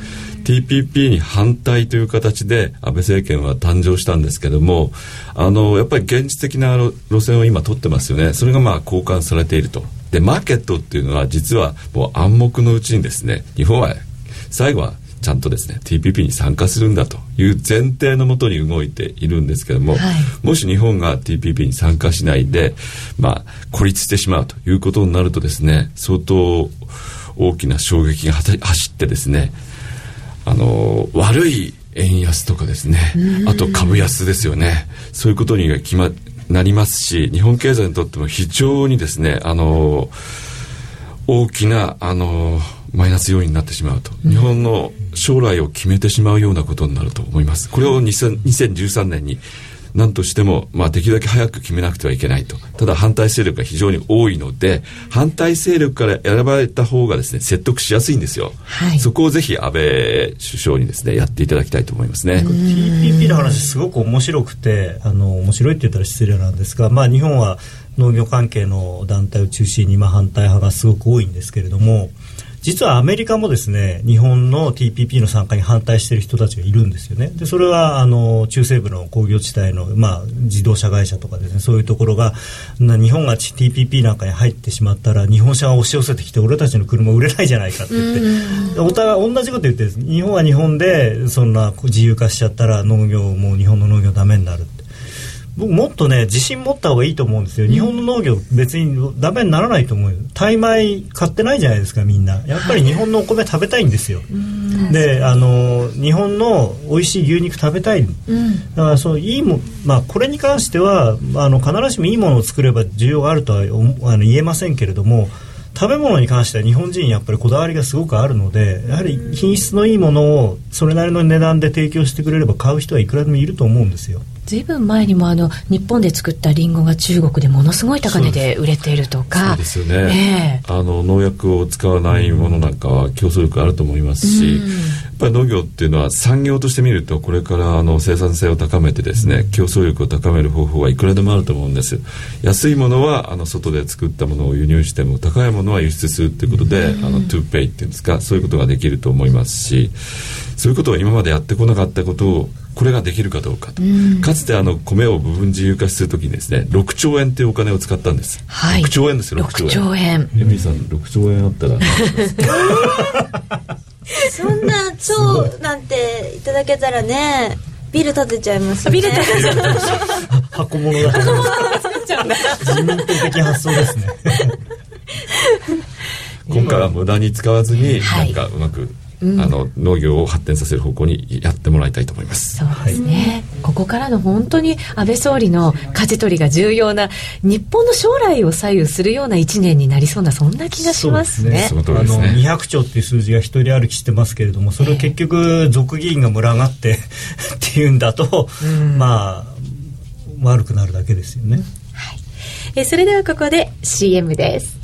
TPP に反対という形で安倍政権は誕生したんですけどもあのやっぱり現実的な路線を今取ってますよね。それがまあ交換されていると。でマーケットっていうのは実はもう暗黙のうちにですね日本は最後はちゃんとですね TPP に参加するんだという前提のもとに動いているんですけども、はい、もし日本が TPP に参加しないで、まあ、孤立してしまうということになるとですね相当大きな衝撃が走ってですねあの悪い円安とかですね。あと株安ですよね。そういうことに決まなりますし日本経済にとっても非常にですねあの大きなあのマイナス要因になってしまうと、日本の将来を決めてしまうようなことになると思います。これを2013年に何としても、まあ、できるだけ早く決めなくてはいけないと。ただ反対勢力が非常に多いので反対勢力から選ばれた方がですね説得しやすいんですよ、はい、そこをぜひ安倍首相にですねやっていただきたいと思いますね。TPP の話すごく面白くてあの面白いって言ったら失礼なんですが、まあ、日本は農業関係の団体を中心に、まあ、反対派がすごく多いんですけれども実はアメリカもですね日本の TPP の参加に反対している人たちがいるんですよね。でそれはあの中西部の工業地帯の、まあ、自動車会社とかですねそういうところが日本が TPP なんかに入ってしまったら日本車が押し寄せてきて俺たちの車売れないじゃないかって言ってお互い同じこと言って日本は日本でそんな自由化しちゃったら農業も日本の農業ダメになるって僕もっとね自信持った方がいいと思うんですよ、日本の農業別にダメにならないと思うよ。タイ米買ってないじゃないですかみんな。やっぱり日本のお米食べたいんですよ、はい、であの日本の美味しい牛肉食べたい、うん、だからそういいもまあこれに関してはあの必ずしもいいものを作れば需要があるとはあの言えませんけれども食べ物に関しては日本人やっぱりこだわりがすごくあるのでやはり品質のいいものをそれなりの値段で提供してくれれば買う人はいくらでもいると思うんですよ。ずいぶん前にもあの日本で作ったりんごが中国でものすごい高値で売れているとか。そうですよね、えー、あの農薬を使わないものなんかは競争力あると思いますし、うん、やっぱり農業っていうのは産業として見るとこれからあの生産性を高めてですね競争力を高める方法はいくらでもあると思うんです。安いものはあの外で作ったものを輸入しても高いものは輸出するっていうことで、うん、あのトゥーペイっていうんですかそういうことができると思いますしそういうことを今までやってこなかったことをこれができるかどうかと、うん、かつてあの米を部分自由化するときにですね6兆円というお金を使ったんです、はい、6兆円ですよ6兆円。エミさん6兆円あったら [laughs] そんな超なんていただけたらねビル建てちゃいますね。ビル建てちゃう箱物だ箱物作っちゃうんだ自民党的発想ですね。[laughs] 今回は無駄に使わずに、なんかうまくうん、あの農業を発展させる方向にやってもらいたいと思います。そうですね、はい、ここからの本当に安倍総理の舵取りが重要な日本の将来を左右するような1年になりそうなそんな気がしますね。そ、ね、あの200兆っていう数字が一人歩きしてますけれどもそれを結局俗議員が群がって [laughs] っていうんだと、うん、まあ悪くなるだけですよね、はい、えそれではここで CM です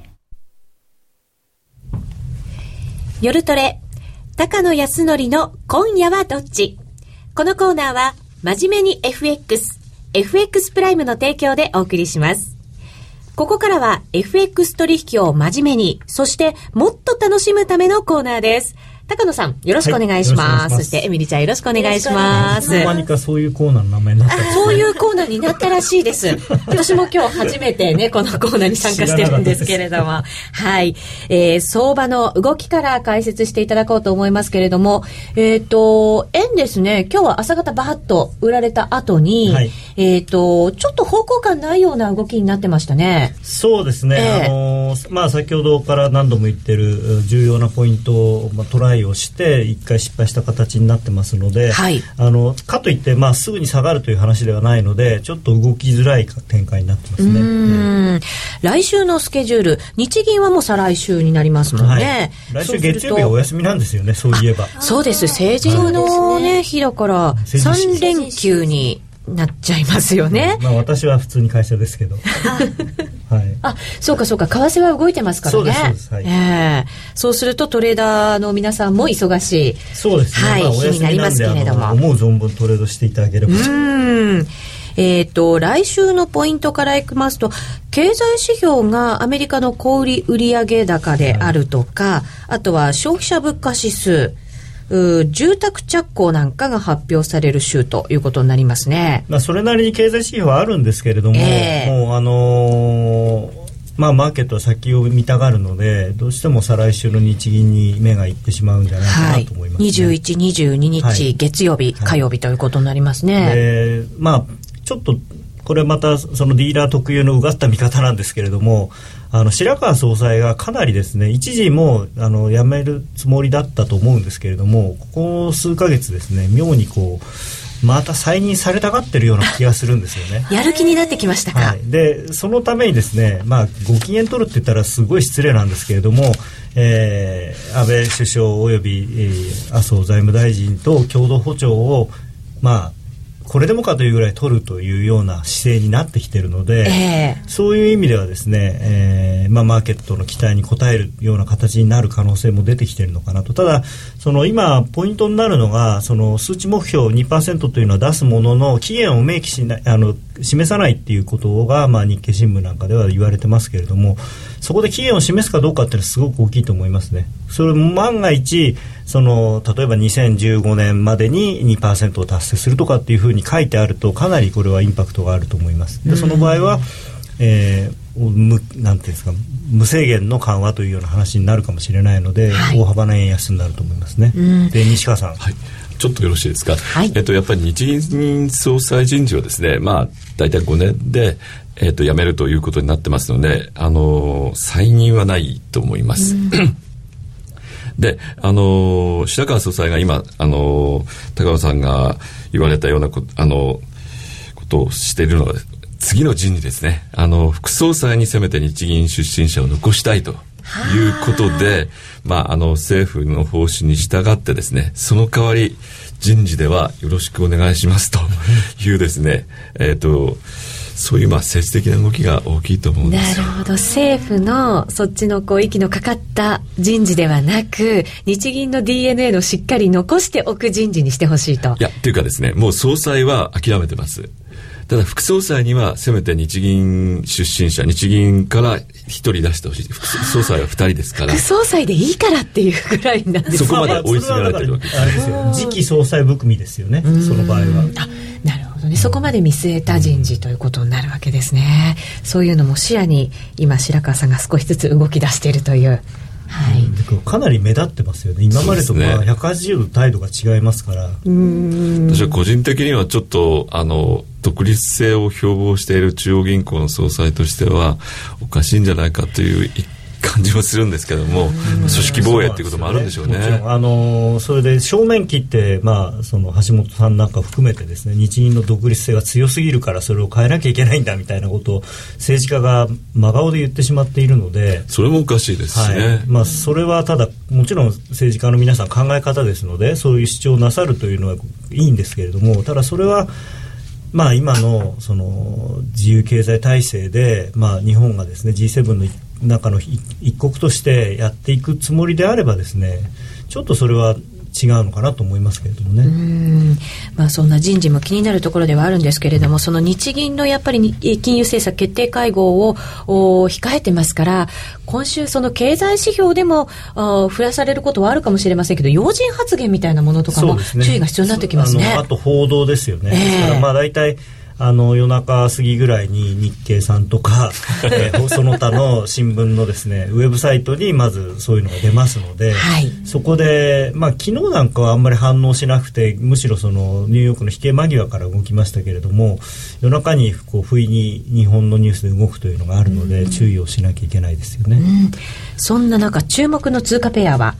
夜トレ、高野康則の今夜はどっち？このコーナーは真面目に FX、FX プライムの提供でお送りします。ここからは FX 取引を真面目に、そしてもっと楽しむためのコーナーです。高野さん、よろしくお願いします。はい、そして、エミリちゃん、よろしくお願いします。何かそういうコーナーの名前になったそういうコーナーになったらしいです。[laughs] 私も今日初めてね、このコーナーに参加してるんですけれども。はい。えー、相場の動きから解説していただこうと思いますけれども、えっ、ー、と、円ですね、今日は朝方バーッと売られた後に、はい、えっ、と、ちょっと方向感ないような動きになってましたね。そうですね。えー、あのまあ先ほどから何度も言ってる重要なポイントを、まあ、トライをして1回失敗した形になってますので、はい、あのかといって、まあ、すぐに下がるという話ではないのでちょっと動きづらい展開になってますね、うん、来週のスケジュール日銀はもう再来週になりますもんね、はい、来週月曜日はお休みなんですよねそういえば。そうです。成人のね、日だから3連休になっちゃいますよね。まあ私は普通に会社ですけど。[laughs] はい。あ、そうかそうか、為替は動いてますからね。そうええー、そうするとトレーダーの皆さんも忙しい。そうですね。はい、まあ、日になりますけれども。思う存分トレードしていただければ。うん。えっ、ー、と、来週のポイントからいきますと、経済指標がアメリカの小売売上高であるとか、はい、あとは消費者物価指数、住宅着工なんかが発表される週ということになりますね。まあ、それなりに経済指標はあるんですけれども、えー、もうあのーまあ、マーケットは先を見たがるのでどうしても再来週の日銀に目がいってしまうんじゃないかなと思います、ね、はい、21、22日、はい、月曜日、火曜日ということになりますね。でまあ、ちょっとこれまたそのディーラー特有のうがった見方なんですけれどもあの白川総裁がかなりですね一時もあの辞めるつもりだったと思うんですけれどもここ数か月ですね妙にこうまた再任されたがってるような気がするんですよね。[laughs] やる気になってきましたか？はい、でそのためにですね、まあご機嫌取るって言ったらすごい失礼なんですけれども、えー、安倍首相および、えー、麻生財務大臣と共同歩調をまあこれでもかというぐらい取るというような姿勢になってきているので、えー、そういう意味ではですね、えーまあ、マーケットの期待に応えるような形になる可能性も出てきているのかなと。ただその今ポイントになるのがその数値目標2%というのは出すものの期限を明記しないあの示さないっていうことが、まあ、日経新聞なんかでは言われてますけれどもそこで期限を示すかどうかっていうのはすごく大きいと思いますね。それ万が一その例えば2015年までに2%を達成するとかっていうふうに書いてあるとかなりこれはインパクトがあると思います。でその場合は、えー、むなんていうんですか無制限の緩和というような話になるかもしれないので、はい、大幅な円安になると思いますね。で西川さん、はい。ちょっとよろしいですか、はい、えっと、やっぱり日銀総裁人事はですね、まあ、大体5年で、えっと、辞めるということになってますので、あの、再任はないと思います。で、あの、白川総裁が今、あの、高野さんが言われたようなこあの、ことをしているのが、次の人事ですね。あの、副総裁にせめて日銀出身者を残したいと。いうことで、まあ、あの政府の方針に従ってですねその代わり人事ではよろしくお願いしますというですね、えっ、ー、とそういうまあ政治的な動きが大きいと思うんですなるほど政府のそっちのこう息のかかった人事ではなく日銀の DNA のしっかり残しておく人事にしてほしいといやっていうかですねもう総裁は諦めてますただ副総裁にはせめて日銀出身者日銀から一人出してほしい。副総裁は二人ですから。副総裁でいいからっていうぐらいなんですそこまで追い詰められてるわけです,、あれですよ。次期総裁含みですよね。その場合は。あなるほどね。そこまで見据えた人事ということになるわけですね。そういうのも視野に今白川さんが少しずつ動き出しているというはい、かなり目立ってますよね。今までとまあ180度態度が違いますから。私は個人的にはちょっとあの独立性を標榜している中央銀行の総裁としてはおかしいんじゃないかという一感じもするんですけども、組織防衛っていうこともあるんでしょうね。ね。あのそれで正面切って、まあ、その橋本さんなんか含めてですね日銀の独立性が強すぎるからそれを変えなきゃいけないんだみたいなことを政治家が真顔で言ってしまっているのでそれもおかしいですね、はい、まあ、それはただもちろん政治家の皆さん考え方ですのでそういう主張をなさるというのはいいんですけれどもただそれはまあ、今のその自由経済体制で、まあ、日本がですね G7 の中の一国としてやっていくつもりであればですねちょっとそれは違うのかなと思いますけれどもね。まあ、そんな人事も気になるところではあるんですけれども、その日銀のやっぱり金融政策決定会合を控えてますから、今週その経済指標でも振らされることはあるかもしれませんけど、要人発言みたいなものとかも注意が必要になってきますね。ああと報道ですよね。えー、からまあ大体あの夜中過ぎぐらいに日経さんとか、[laughs] えー、その他の新聞のですねウェブサイトにまずそういうのが出ますので、はい、そこで、まあ、昨日なんかはあんまり反応しなくてむしろそのニューヨークの引け間際から動きましたけれども夜中にこう不意に日本のニュースで動くというのがあるので、注意をしなきゃいけないですよね。そんな中注目の通貨ペアは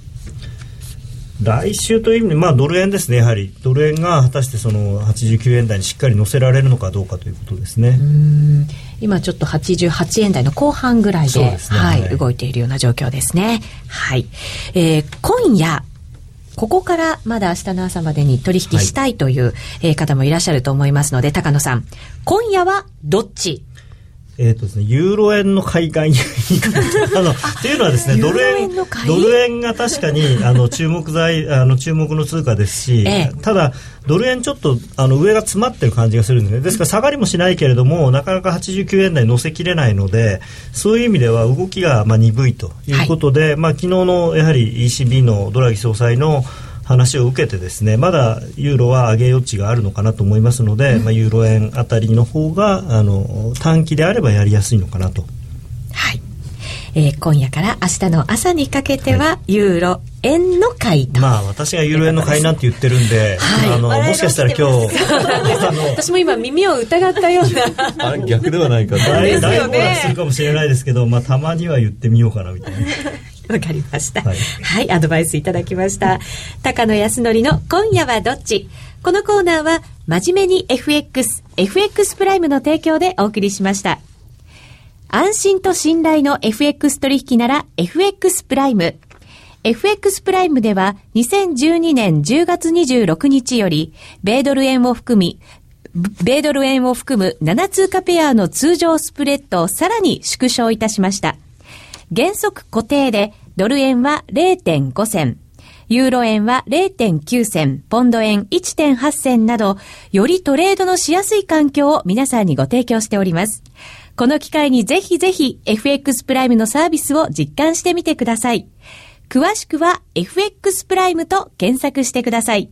来週という意味で、まあ、ドル円ですね、やはりドル円が果たしてその89円台にしっかり乗せられるのかどうかということですね。今ちょっと88円台の後半ぐらいで、ね、はい、はい、動いているような状況ですね。はい。えー、今夜、ここからまだ明日の朝までに取引したいという、はい、えー、方もいらっしゃると思いますので、高野さん、今夜はどっち？えーとですね、ユーロ円の買い替えに [laughs] あのっていうのはですねドル円ドル円が確かにあの注目材あの注目の通貨ですし、ええ、ただドル円ちょっとあの上が詰まってる感じがするんで、ね、ですから下がりもしないけれどもなかなか89円台乗せきれないのでそういう意味では動きがまあ鈍いということで、はい、まあ昨日のやはり ECB のドラギ総裁の話を受けてですねまだユーロは上げ余地があるのかなと思いますので、うん、まあ、ユーロ円あたりの方があの短期であればやりやすいのかなと。はい。えー、今夜から明日の朝にかけては、ユーロ円の買いと。まあ私がユーロ円の買いなんて言ってるんで、はい、あのもしかしたら今日私も今耳を疑ったような。あ逆ではないか大大暴落するかもしれないですけど、まあ、たまには言ってみようかなみたいな。わかりました、はい。はい、アドバイスいただきました。高野康則の今夜はどっち？このコーナーは、真面目に FX、FX プライムの提供でお送りしました。安心と信頼の FX 取引なら FX プライム。FX プライムでは2012年10月26日より、米ドル円を含み、米ドル円を含む7通貨ペアの通常スプレッドをさらに縮小いたしました。原則固定でドル円は0.5銭、ユーロ円は0.9銭、ポンド円1.8銭など、よりトレードのしやすい環境を皆さんにご提供しております。この機会にぜひぜひ FX プライムのサービスを実感してみてください。詳しくは FX プライムと検索してください。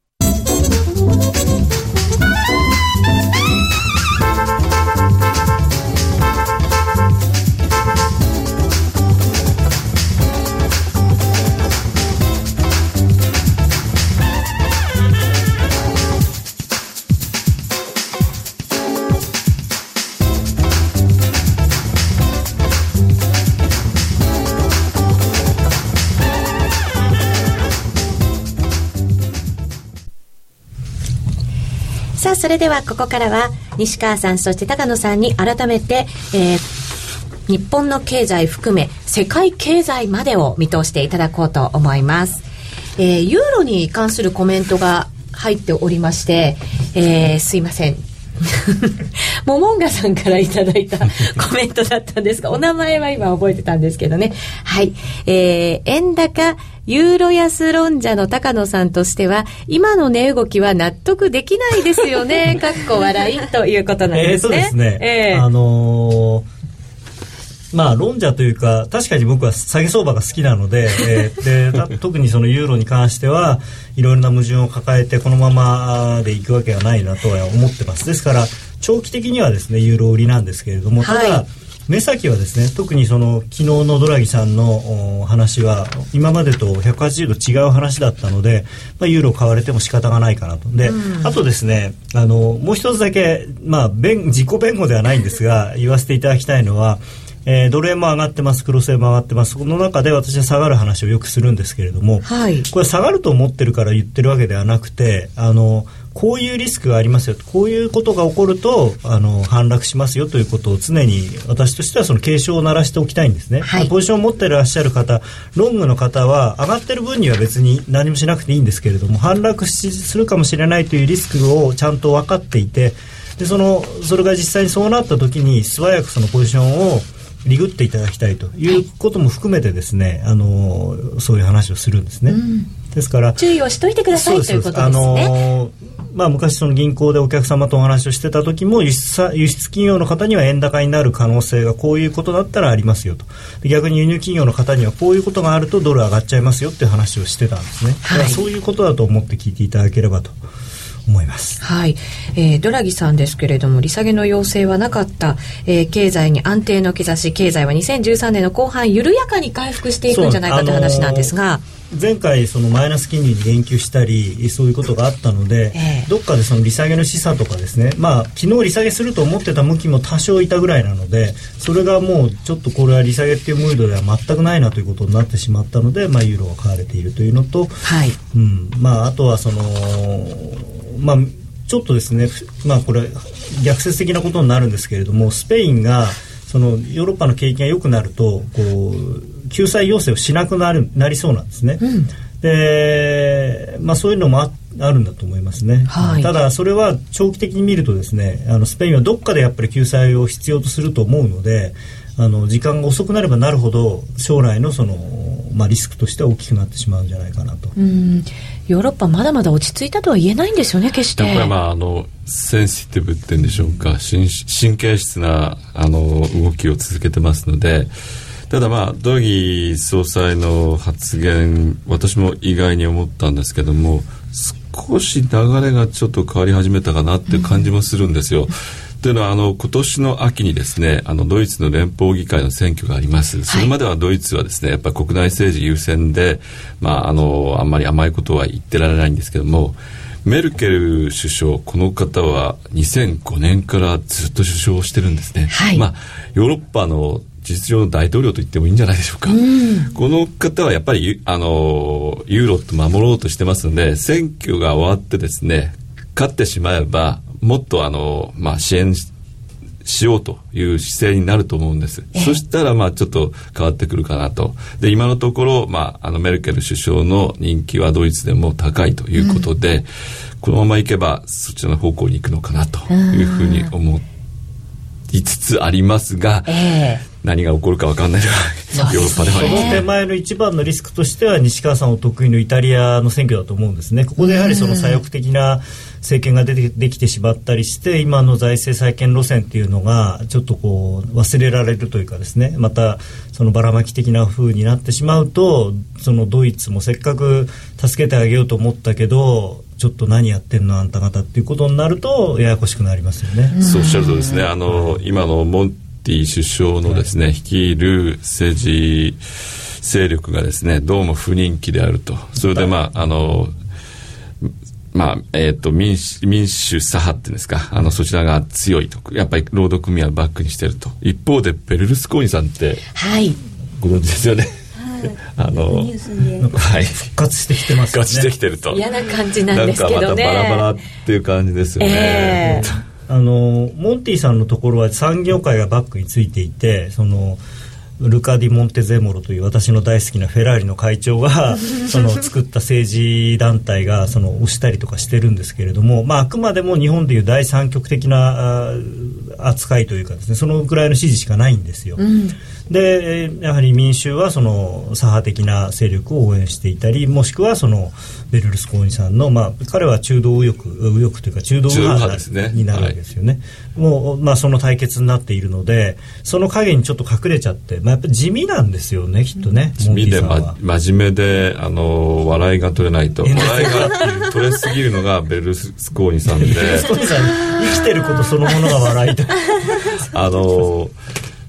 それではここからは西川さん、そして高野さんに改めて、えー、日本の経済含め世界経済までを見通していただこうと思います。えー、ユーロに関するコメントが入っておりまして、えー、すいません。モモンガさんからいただいた [laughs] コメントだったんですが、お名前は今覚えてたんですけどね。はい。えー、円高、ユーロ安論者の高野さんとしては、今の値動きは納得できないですよね。[laughs] かっこ笑いということなんですね。えー、そうですね。えー、あのーまあ論者というか確かに僕は下げ相場が好きなので,、えー、で [laughs] 特にそのユーロに関してはいろいろな矛盾を抱えてこのままでいくわけはないなとは思ってますですから長期的にはですねユーロ売りなんですけれどもただ、はい目先はですね特にその昨日のドラギさんの話は今までと180度違う話だったので、まあ、ユーロ買われても仕方がないかなと。で、うん、あとですねあのもう一つだけ、まあ、弁自己弁護ではないんですが言わせていただきたいのはえー、ドル円も上がってますクロス円も上がってます。この中で私は下がる話をよくするんですけれども、はい、これ下がると思ってるから言ってるわけではなくてあのこういうリスクがありますよこういうことが起こるとあの反落しますよということを常に私としてはその警鐘を鳴らしておきたいんですね、はい、ポジションを持っていらっしゃる方ロングの方は上がってる分には別に何もしなくていいんですけれども反落するかもしれないというリスクをちゃんと分かっていてでそのそれが実際にそうなった時に素早くそのポジションをリグっていただきたいということも含めてですね、あのそういう話をするんですね。うん、ですから注意をしといてくださいということですね。あのまあ、昔その銀行でお客様とお話をしてた時も輸出輸出企業の方には円高になる可能性がこういうことだったらありますよと。逆に輸入企業の方にはこういうことがあるとドル上がっちゃいますよっていう話をしてたんですね、はい、そういうことだと思って聞いていただければと思います。はい、えー、ドラギさんですけれども利下げの要請はなかった、えー、経済に安定の兆し経済は2013年の後半緩やかに回復していくんじゃないかという話なんですが。前回そのマイナス金利に言及したりそういうことがあったので、えー、どっかでその利下げの示唆とかですね。まあ昨日利下げすると思ってた向きも多少いたぐらいなのでそれがもうちょっとこれは利下げっていうムードでは全くないなということになってしまったので、まあ、ユーロが買われているというのと、はい。うん。まあ、あとはそのまあ、ちょっとですね、まあ、これ逆説的なことになるんですけれどもスペインがそのヨーロッパの景気が良くなるとこう救済要請をしなくなるなりそうなんですね。うん、で、まあ、そういうのもああるんだと思いますね、はい、ただそれは長期的に見るとですねあのスペインはどっかでやっぱり救済を必要とすると思うのであの時間が遅くなればなるほど将来のその、まあ、リスクとしては大きくなってしまうんじゃないかなと。ヨーロッパまだまだ落ち着いたとは言えないんですよね決して。やっぱりまああのセンシティブっていうんでしょうか。神神経質なあの動きを続けてますのでただまあドギ総裁の発言私も意外に思ったんですけども少し流れがちょっと変わり始めたかなって感じもするんですよ。というのはあの今年の秋にですねあのドイツの連邦議会の選挙があります。それまではドイツはですねやっぱり国内政治優先で、まあ、あのあんまり甘いことは言ってられないんですけどもメルケル首相この方は2005年からずっと首相をしてるんですね、はい、まあ、ヨーロッパの事実上の大統領と言ってもいいんじゃないでしょうか、うん、この方はやっぱりあのユーロと守ろうとしてますので選挙が終わってですね勝ってしまえばもっとあの、まあ、支援しようという姿勢になると思うんです。そしたら、まあ、ちょっと変わってくるかなと。で、今のところ、まあ、あの、メルケル首相の人気はドイツでも高いということで、うん、このままいけば、そちらの方向に行くのかなというふうに思いつつありますが、えー何が起こるか分かんないのがヨーロッパでは。その手前の一番のリスクとしては西川さんお得意のイタリアの選挙だと思うんですね。ここでやはりその左翼的な政権が出てできてしまったりして今の財政再建路線っていうのがちょっとこう忘れられるというかですね。またそのばらまき的な風になってしまうとそのドイツもせっかく助けてあげようと思ったけどちょっと何やってんのあんた方っていうことになるとややこしくなりますよね。そうおっしゃるとですね。あの今のモンティ首相のですね、率いる政治勢力がですねどうも不人気であるとそれでまああのまあ、えっ、ー、と、民主、民主左派っていうんですか、あの、そちらが強いと。やっぱり労働組合をバックにしてると。一方で、ベルルスコーニさんって、はい。ご存知ですよね。[laughs] あの、はい、復活してきてます、ね、復活してきてると。嫌な感じなんですけどね。なんかまたバラバラっていう感じですよね。えー、あの、モンティさんのところは産業界がバックについていて、その、ルカ・ディ・モンテゼモロという私の大好きなフェラーリの会長が [laughs] その作った政治団体がその押したりとかしてるんですけれども、まあ、あくまでも日本でいう第三極的な扱いというかですねそのぐらいの支持しかないんですよ。うんでやはり民衆はその左派的な勢力を応援していたりもしくはそのベルルスコーニさんの、まあ、彼は中道右翼右翼というか中道右派になるわけですよね、はい、もう、まあ、その対決になっているのでその影にちょっと隠れちゃって、まあ、やっぱり地味なんですよねきっとね地味で、ま、真面目であの笑いが取れないと。笑いが取れすぎるのがベルルスコーニさんで。ベルルスコーニさん生きてることそのものが笑いと。あの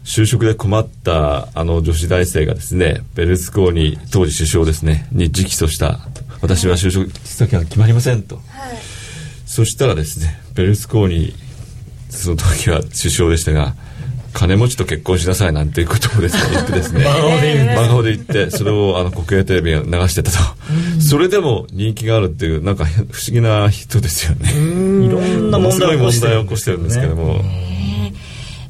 就職で困ったあの女子大生がですねベルスコーニ当時首相ですねに直訴した。私は就職先が決まりませんと、はい、そしたらですねベルスコーニその時は首相でしたが金持ちと結婚しなさいなんていうことをですね [laughs] 言ってですね真顔で言って。それをあの国営テレビが流してたと、それでも人気があるっていうなんか不思議な人ですよね。いろんな問題を起こしてるんですけども。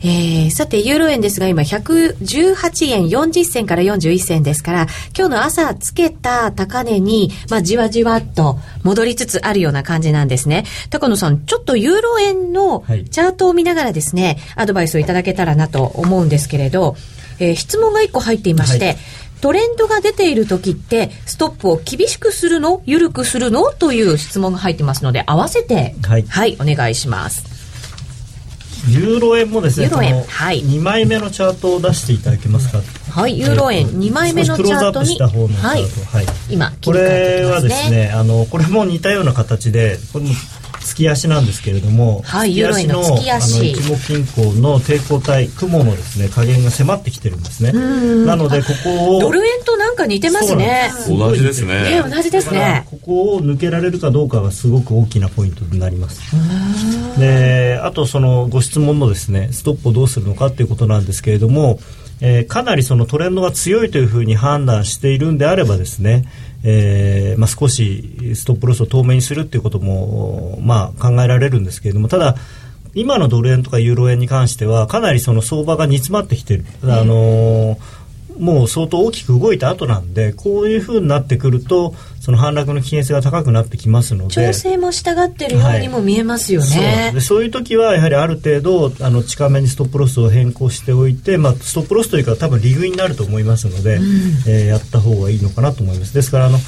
えー、さて、ユーロ円ですが、今、118円40銭から41銭ですから、今日の朝つけた高値に、まあ、じわじわっと戻りつつあるような感じなんですね。高野さん、ちょっとユーロ円のチャートを見ながらですね、はい、アドバイスをいただけたらなと思うんですけれど、えー、質問が1個入っていまして、はい。トレンドが出ている時って、ストップを厳しくするの？緩くするの？という質問が入ってますので、合わせて、はい、はい、お願いします。ユーロ円もですね、はい、2枚目のチャートを出していただけますか？はい、ユーロ円。2枚目のチャートに、はい、はい、今これはですね、あのこれも似たような形で、これも月足なんですけれども、はい、月足の月足。の一目均衡の抵抗体雲のですね加減が迫ってきてるんですね。なのでここをドル円となんか似てますね。同じですね。同じですね。ここを抜けられるかどうかがすごく大きなポイントになります。であとそのご質問のですねストップをどうするのかっていうことなんですけれどもえー、かなりそのトレンドが強いというふうに判断しているんであればですね、えーまあ、少しストップロスを透明にするということも、まあ、考えられるんですけれどもただ今のドル円とかユーロ円に関してはかなりその相場が煮詰まってきてる、あのー、もう相当大きく動いた後なんでこういうふうになってくるとその反落の危険性が高くなってきますので。調整も従ってるようにも見えますよね、はい、そう。そういう時はやはりある程度あの近めにストップロスを変更しておいて、まあ、ストップロスというか多分利食いになると思いますので、うん、えー、やった方がいいのかなと思います。ですからあの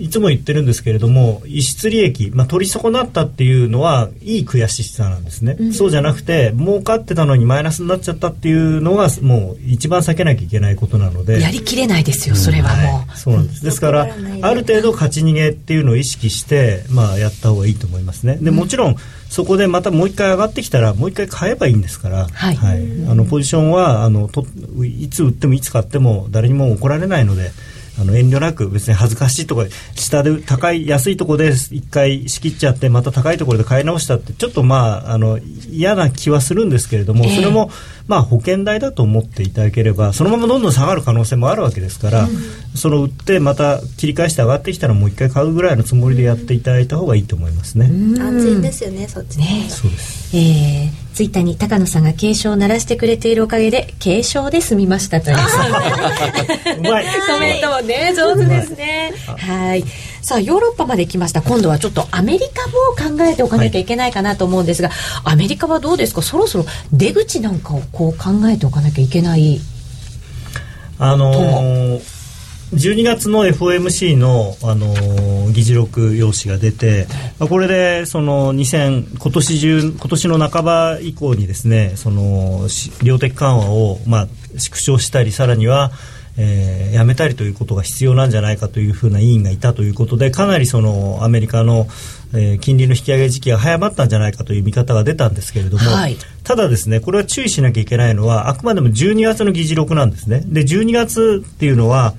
いつも言ってるんですけれども逸失利益、まあ、取り損なったっていうのはいい悔しさなんですね、うん、そうじゃなくて儲かってたのにマイナスになっちゃったっていうのがもう一番避けなきゃいけないことなので。やりきれないですよ、それはもう、はい、そうなんです。ですからある程度勝ち逃げっていうのを意識して、まあ、やった方がいいと思いますね。でもちろんそこでまたもう一回上がってきたらもう一回買えばいいんですから、はい、はい、あのポジションはあのといつ売ってもいつ買っても誰にも怒られないので。あの遠慮なく別に恥ずかしいところ下で高い安いところで一回仕切っちゃってまた高いところで買い直したってちょっとまああの嫌な気はするんですけれども、それもまあ保険代だと思っていただければそのままどんどん下がる可能性もあるわけですから、うん、その売ってまた切り返して上がってきたらもう一回買うぐらいのつもりでやっていただいた方がいいと思いますね。安全ですよねそっちね。そうです。えーツイッターに高野さんが警鐘を鳴らしてくれているおかげで警鐘で済みましたという。うま [laughs] いコメントもね上手ですね。はい。さあヨーロッパまで来ました。今度はちょっとアメリカも考えておかなきゃいけないかなと思うんですが、はい、アメリカはどうですか？そろそろ出口なんかをこう考えておかなきゃいけない。あのー12月の FOMC の、あのー、議事録用紙が出て、まあ、これでその2000今年中今年の半ば以降にですねその量的緩和を、まあ、縮小したりさらには、えー、やめたりということが必要なんじゃないかというふうな委員がいたということでかなりそのアメリカの、えー、金利の引き上げ時期が早まったんじゃないかという見方が出たんですけれども、はい、ただですねこれは注意しなきゃいけないのはあくまでも12月の議事録なんですね。で12月っていうのは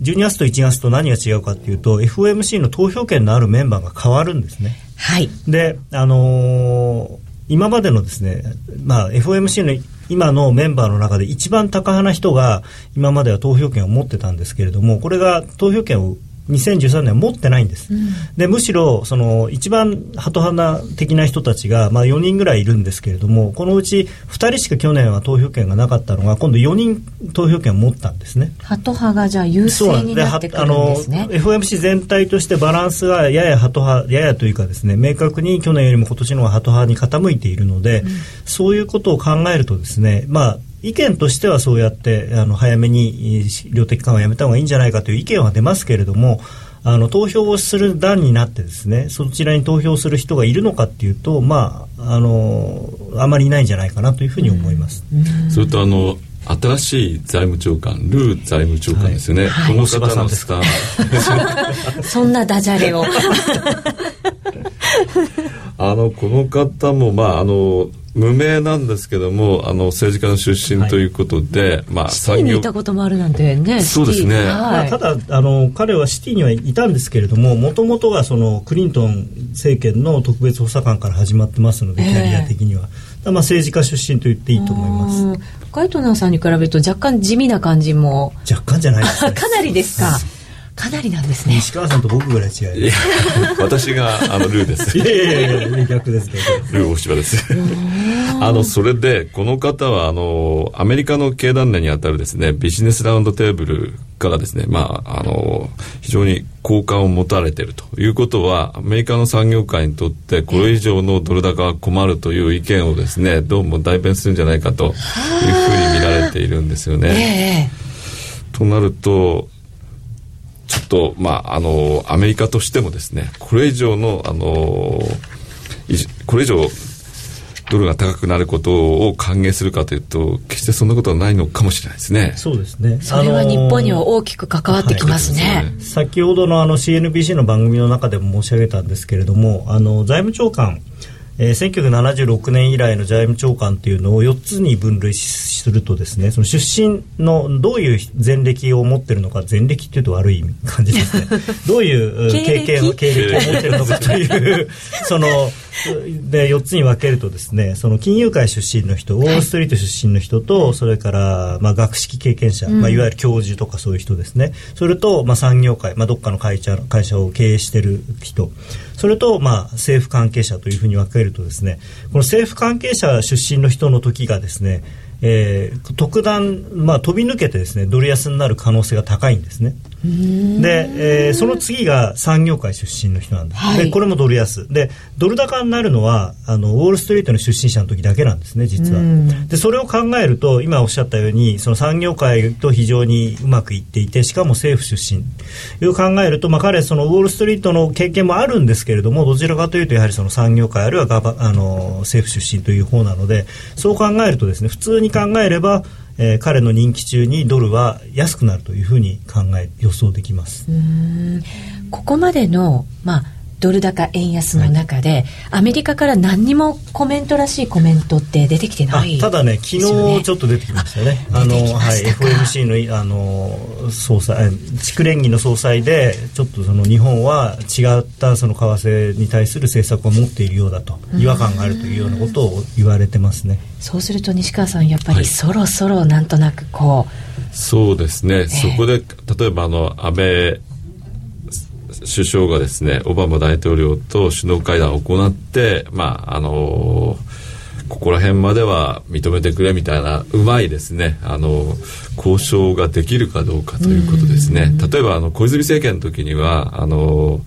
12月と1月と何が違うかというと FOMC の投票権のあるメンバーが変わるんですね。はい、で、あのー、今までのですね、まあ、FOMC の今のメンバーの中で一番高派な人が今までは投票権を持ってたんですけれどもこれが投票権を2013年は持ってないんです、うん、でむしろその一番ハト派的な人たちが、まあ、4人ぐらいいるんですけれどもこのうち2人しか去年は投票権がなかったのが今度4人投票権を持ったんですね。ハト派がじゃあ優勢になってくるんですね。FOMC 全体としてバランスがややハト派ややというかですね明確に去年よりも今年の方がハト派に傾いているので、うん、そういうことを考えるとですねまあ意見としてはそうやってあの早めに量的緩和をやめた方がいいんじゃないかという意見は出ますけれどもあの投票をする段になってですねそちらに投票する人がいるのかっていうとまああのあまりいないんじゃないかなというふうに思います。それとあの新しい財務長官ルー財務長官ですよね、はい、この方のスター。[laughs] そんなダジャレを。[laughs] あのこの方もまああの無名なんですけどもあの政治家の出身ということで、はい、まあシティにいたこともあるなんてねそうですね、はい。まあ、ただあの彼はシティにはいたんですけれどももともとはそのクリントン政権の特別補佐官から始まってますので、キャリア的には。まあ、政治家出身と言っていいと思います。ガイトナーさんに比べると若干地味な感じも。若干じゃないです、ね、[laughs] かなりですかかなりなんですね。西川さんと僕ぐらい違いいや私があのルーです。[laughs] いやいやいや逆です。けどルー大柴です。あのそれでこの方はあのアメリカの経団連にあたるですねビジネスラウンドテーブルからですねまああの非常に好感を持たれているということはアメリカの産業界にとってこれ以上のドル高は困るという意見をですねどうも代弁するんじゃないかというふうに見られているんですよね。となるとちょっと、まあ、あの、アメリカとしてもですね、これ以上の、あの、これ以上、ドルが高くなることを歓迎するかというと決してそんなことはないのかもしれないですね。そうですね。それは日本には大きく関わってきますね。はい、先ほどのあの CNBC の番組の中でも申し上げたんですけれども、あの財務長官えー、1976年以来の財務長官っていうのを4つに分類するとですねその出身のどういう前歴を持ってるのか前歴っていうと悪い感じですね。どういう経験経歴を持ってるのかという [laughs] その [laughs] で4つに分けるとですねその金融界出身の人ウォール・ストリート出身の人と、それから、まあ、学識経験者、うん、まあ、いわゆる教授とかそういう人ですね。それと、まあ、産業界、まあ、どっかの会社会社を経営してる人。それと、まあ、政府関係者というふうに分けるとですねこの政府関係者出身の人の時がですねえー、特段、まあ、飛び抜けてですねドル安になる可能性が高いんですね。で、えー、その次が産業界出身の人なんです、はい、でこれもドル安。でドル高になるのはあのウォール・ストリートの出身者の時だけなんですね実は。でそれを考えると今おっしゃったようにその産業界と非常にうまくいっていてしかも政府出身。いう考えると、まあ、彼そのウォール・ストリートの経験もあるんですけれどもどちらかというとやはりその産業界あるいはガバあの政府出身という方なのでそう考えるとですね普通に考えればえー、彼の任期中にドルは安くなるというふうに考え予想できます。ここまでの、まあ、ドル高円安の中で、はい、アメリカから何にもコメントらしいコメントって出てきてない、ね、ただね昨日ちょっと出てきましたね。あのはい FOMC のあの総裁地区連議の総裁でちょっとその日本は違ったその為替に対する政策を持っているようだと違和感があるというようなことを言われてますね。そうすると西川さんやっぱりそろそろなんとなくこう、はい、そうですね、えー、そこで例えばあの安倍首相がですねオバマ大統領と首脳会談を行って、まああのここら辺までは認めてくれみたいなうまいですねあの交渉ができるかどうかということですね。例えばあの小泉政権の時にはあの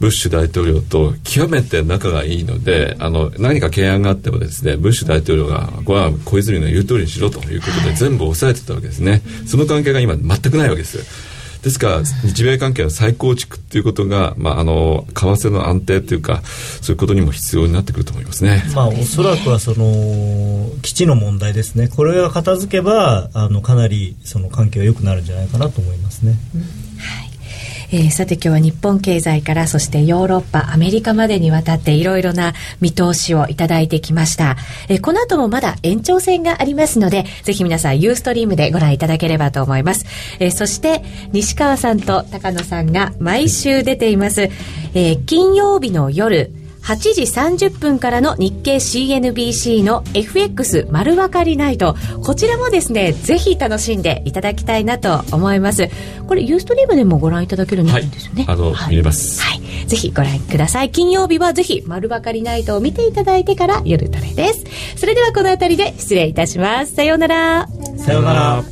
ブッシュ大統領と極めて仲がいいのであの何か懸案があってもですねブッシュ大統領がこれは小泉の言う通りにしろということで全部抑えてたわけですね。その関係が今全くないわけです。ですから日米関係の再構築っていうことが、まあ、あの為替の安定というかそういうことにも必要になってくると思いますね。まあ、おそらくはその基地の問題ですねこれが片付けばあのかなりその関係は良くなるんじゃないかなと思いますね。うん、えー、さて今日は日本経済からそしてヨーロッパアメリカまでにわたっていろいろな見通しをいただいてきました、えー、この後もまだ延長戦がありますのでぜひ皆さんユーストリームでご覧いただければと思います、えー、そして西川さんと高野さんが毎週出ています、えー、金曜日の夜8時30分からの日経 CNBC の FX 丸分かりナイト。こちらもですね、ぜひ楽しんでいただきたいなと思います。これ、ユーストリームでもご覧いただけるんですよね？はい、あの、はい、見れます。はい。ぜひご覧ください。金曜日はぜひ丸分かりナイトを見ていただいてから夜トレです。それではこの辺りで失礼いたします。さようなら。さようなら。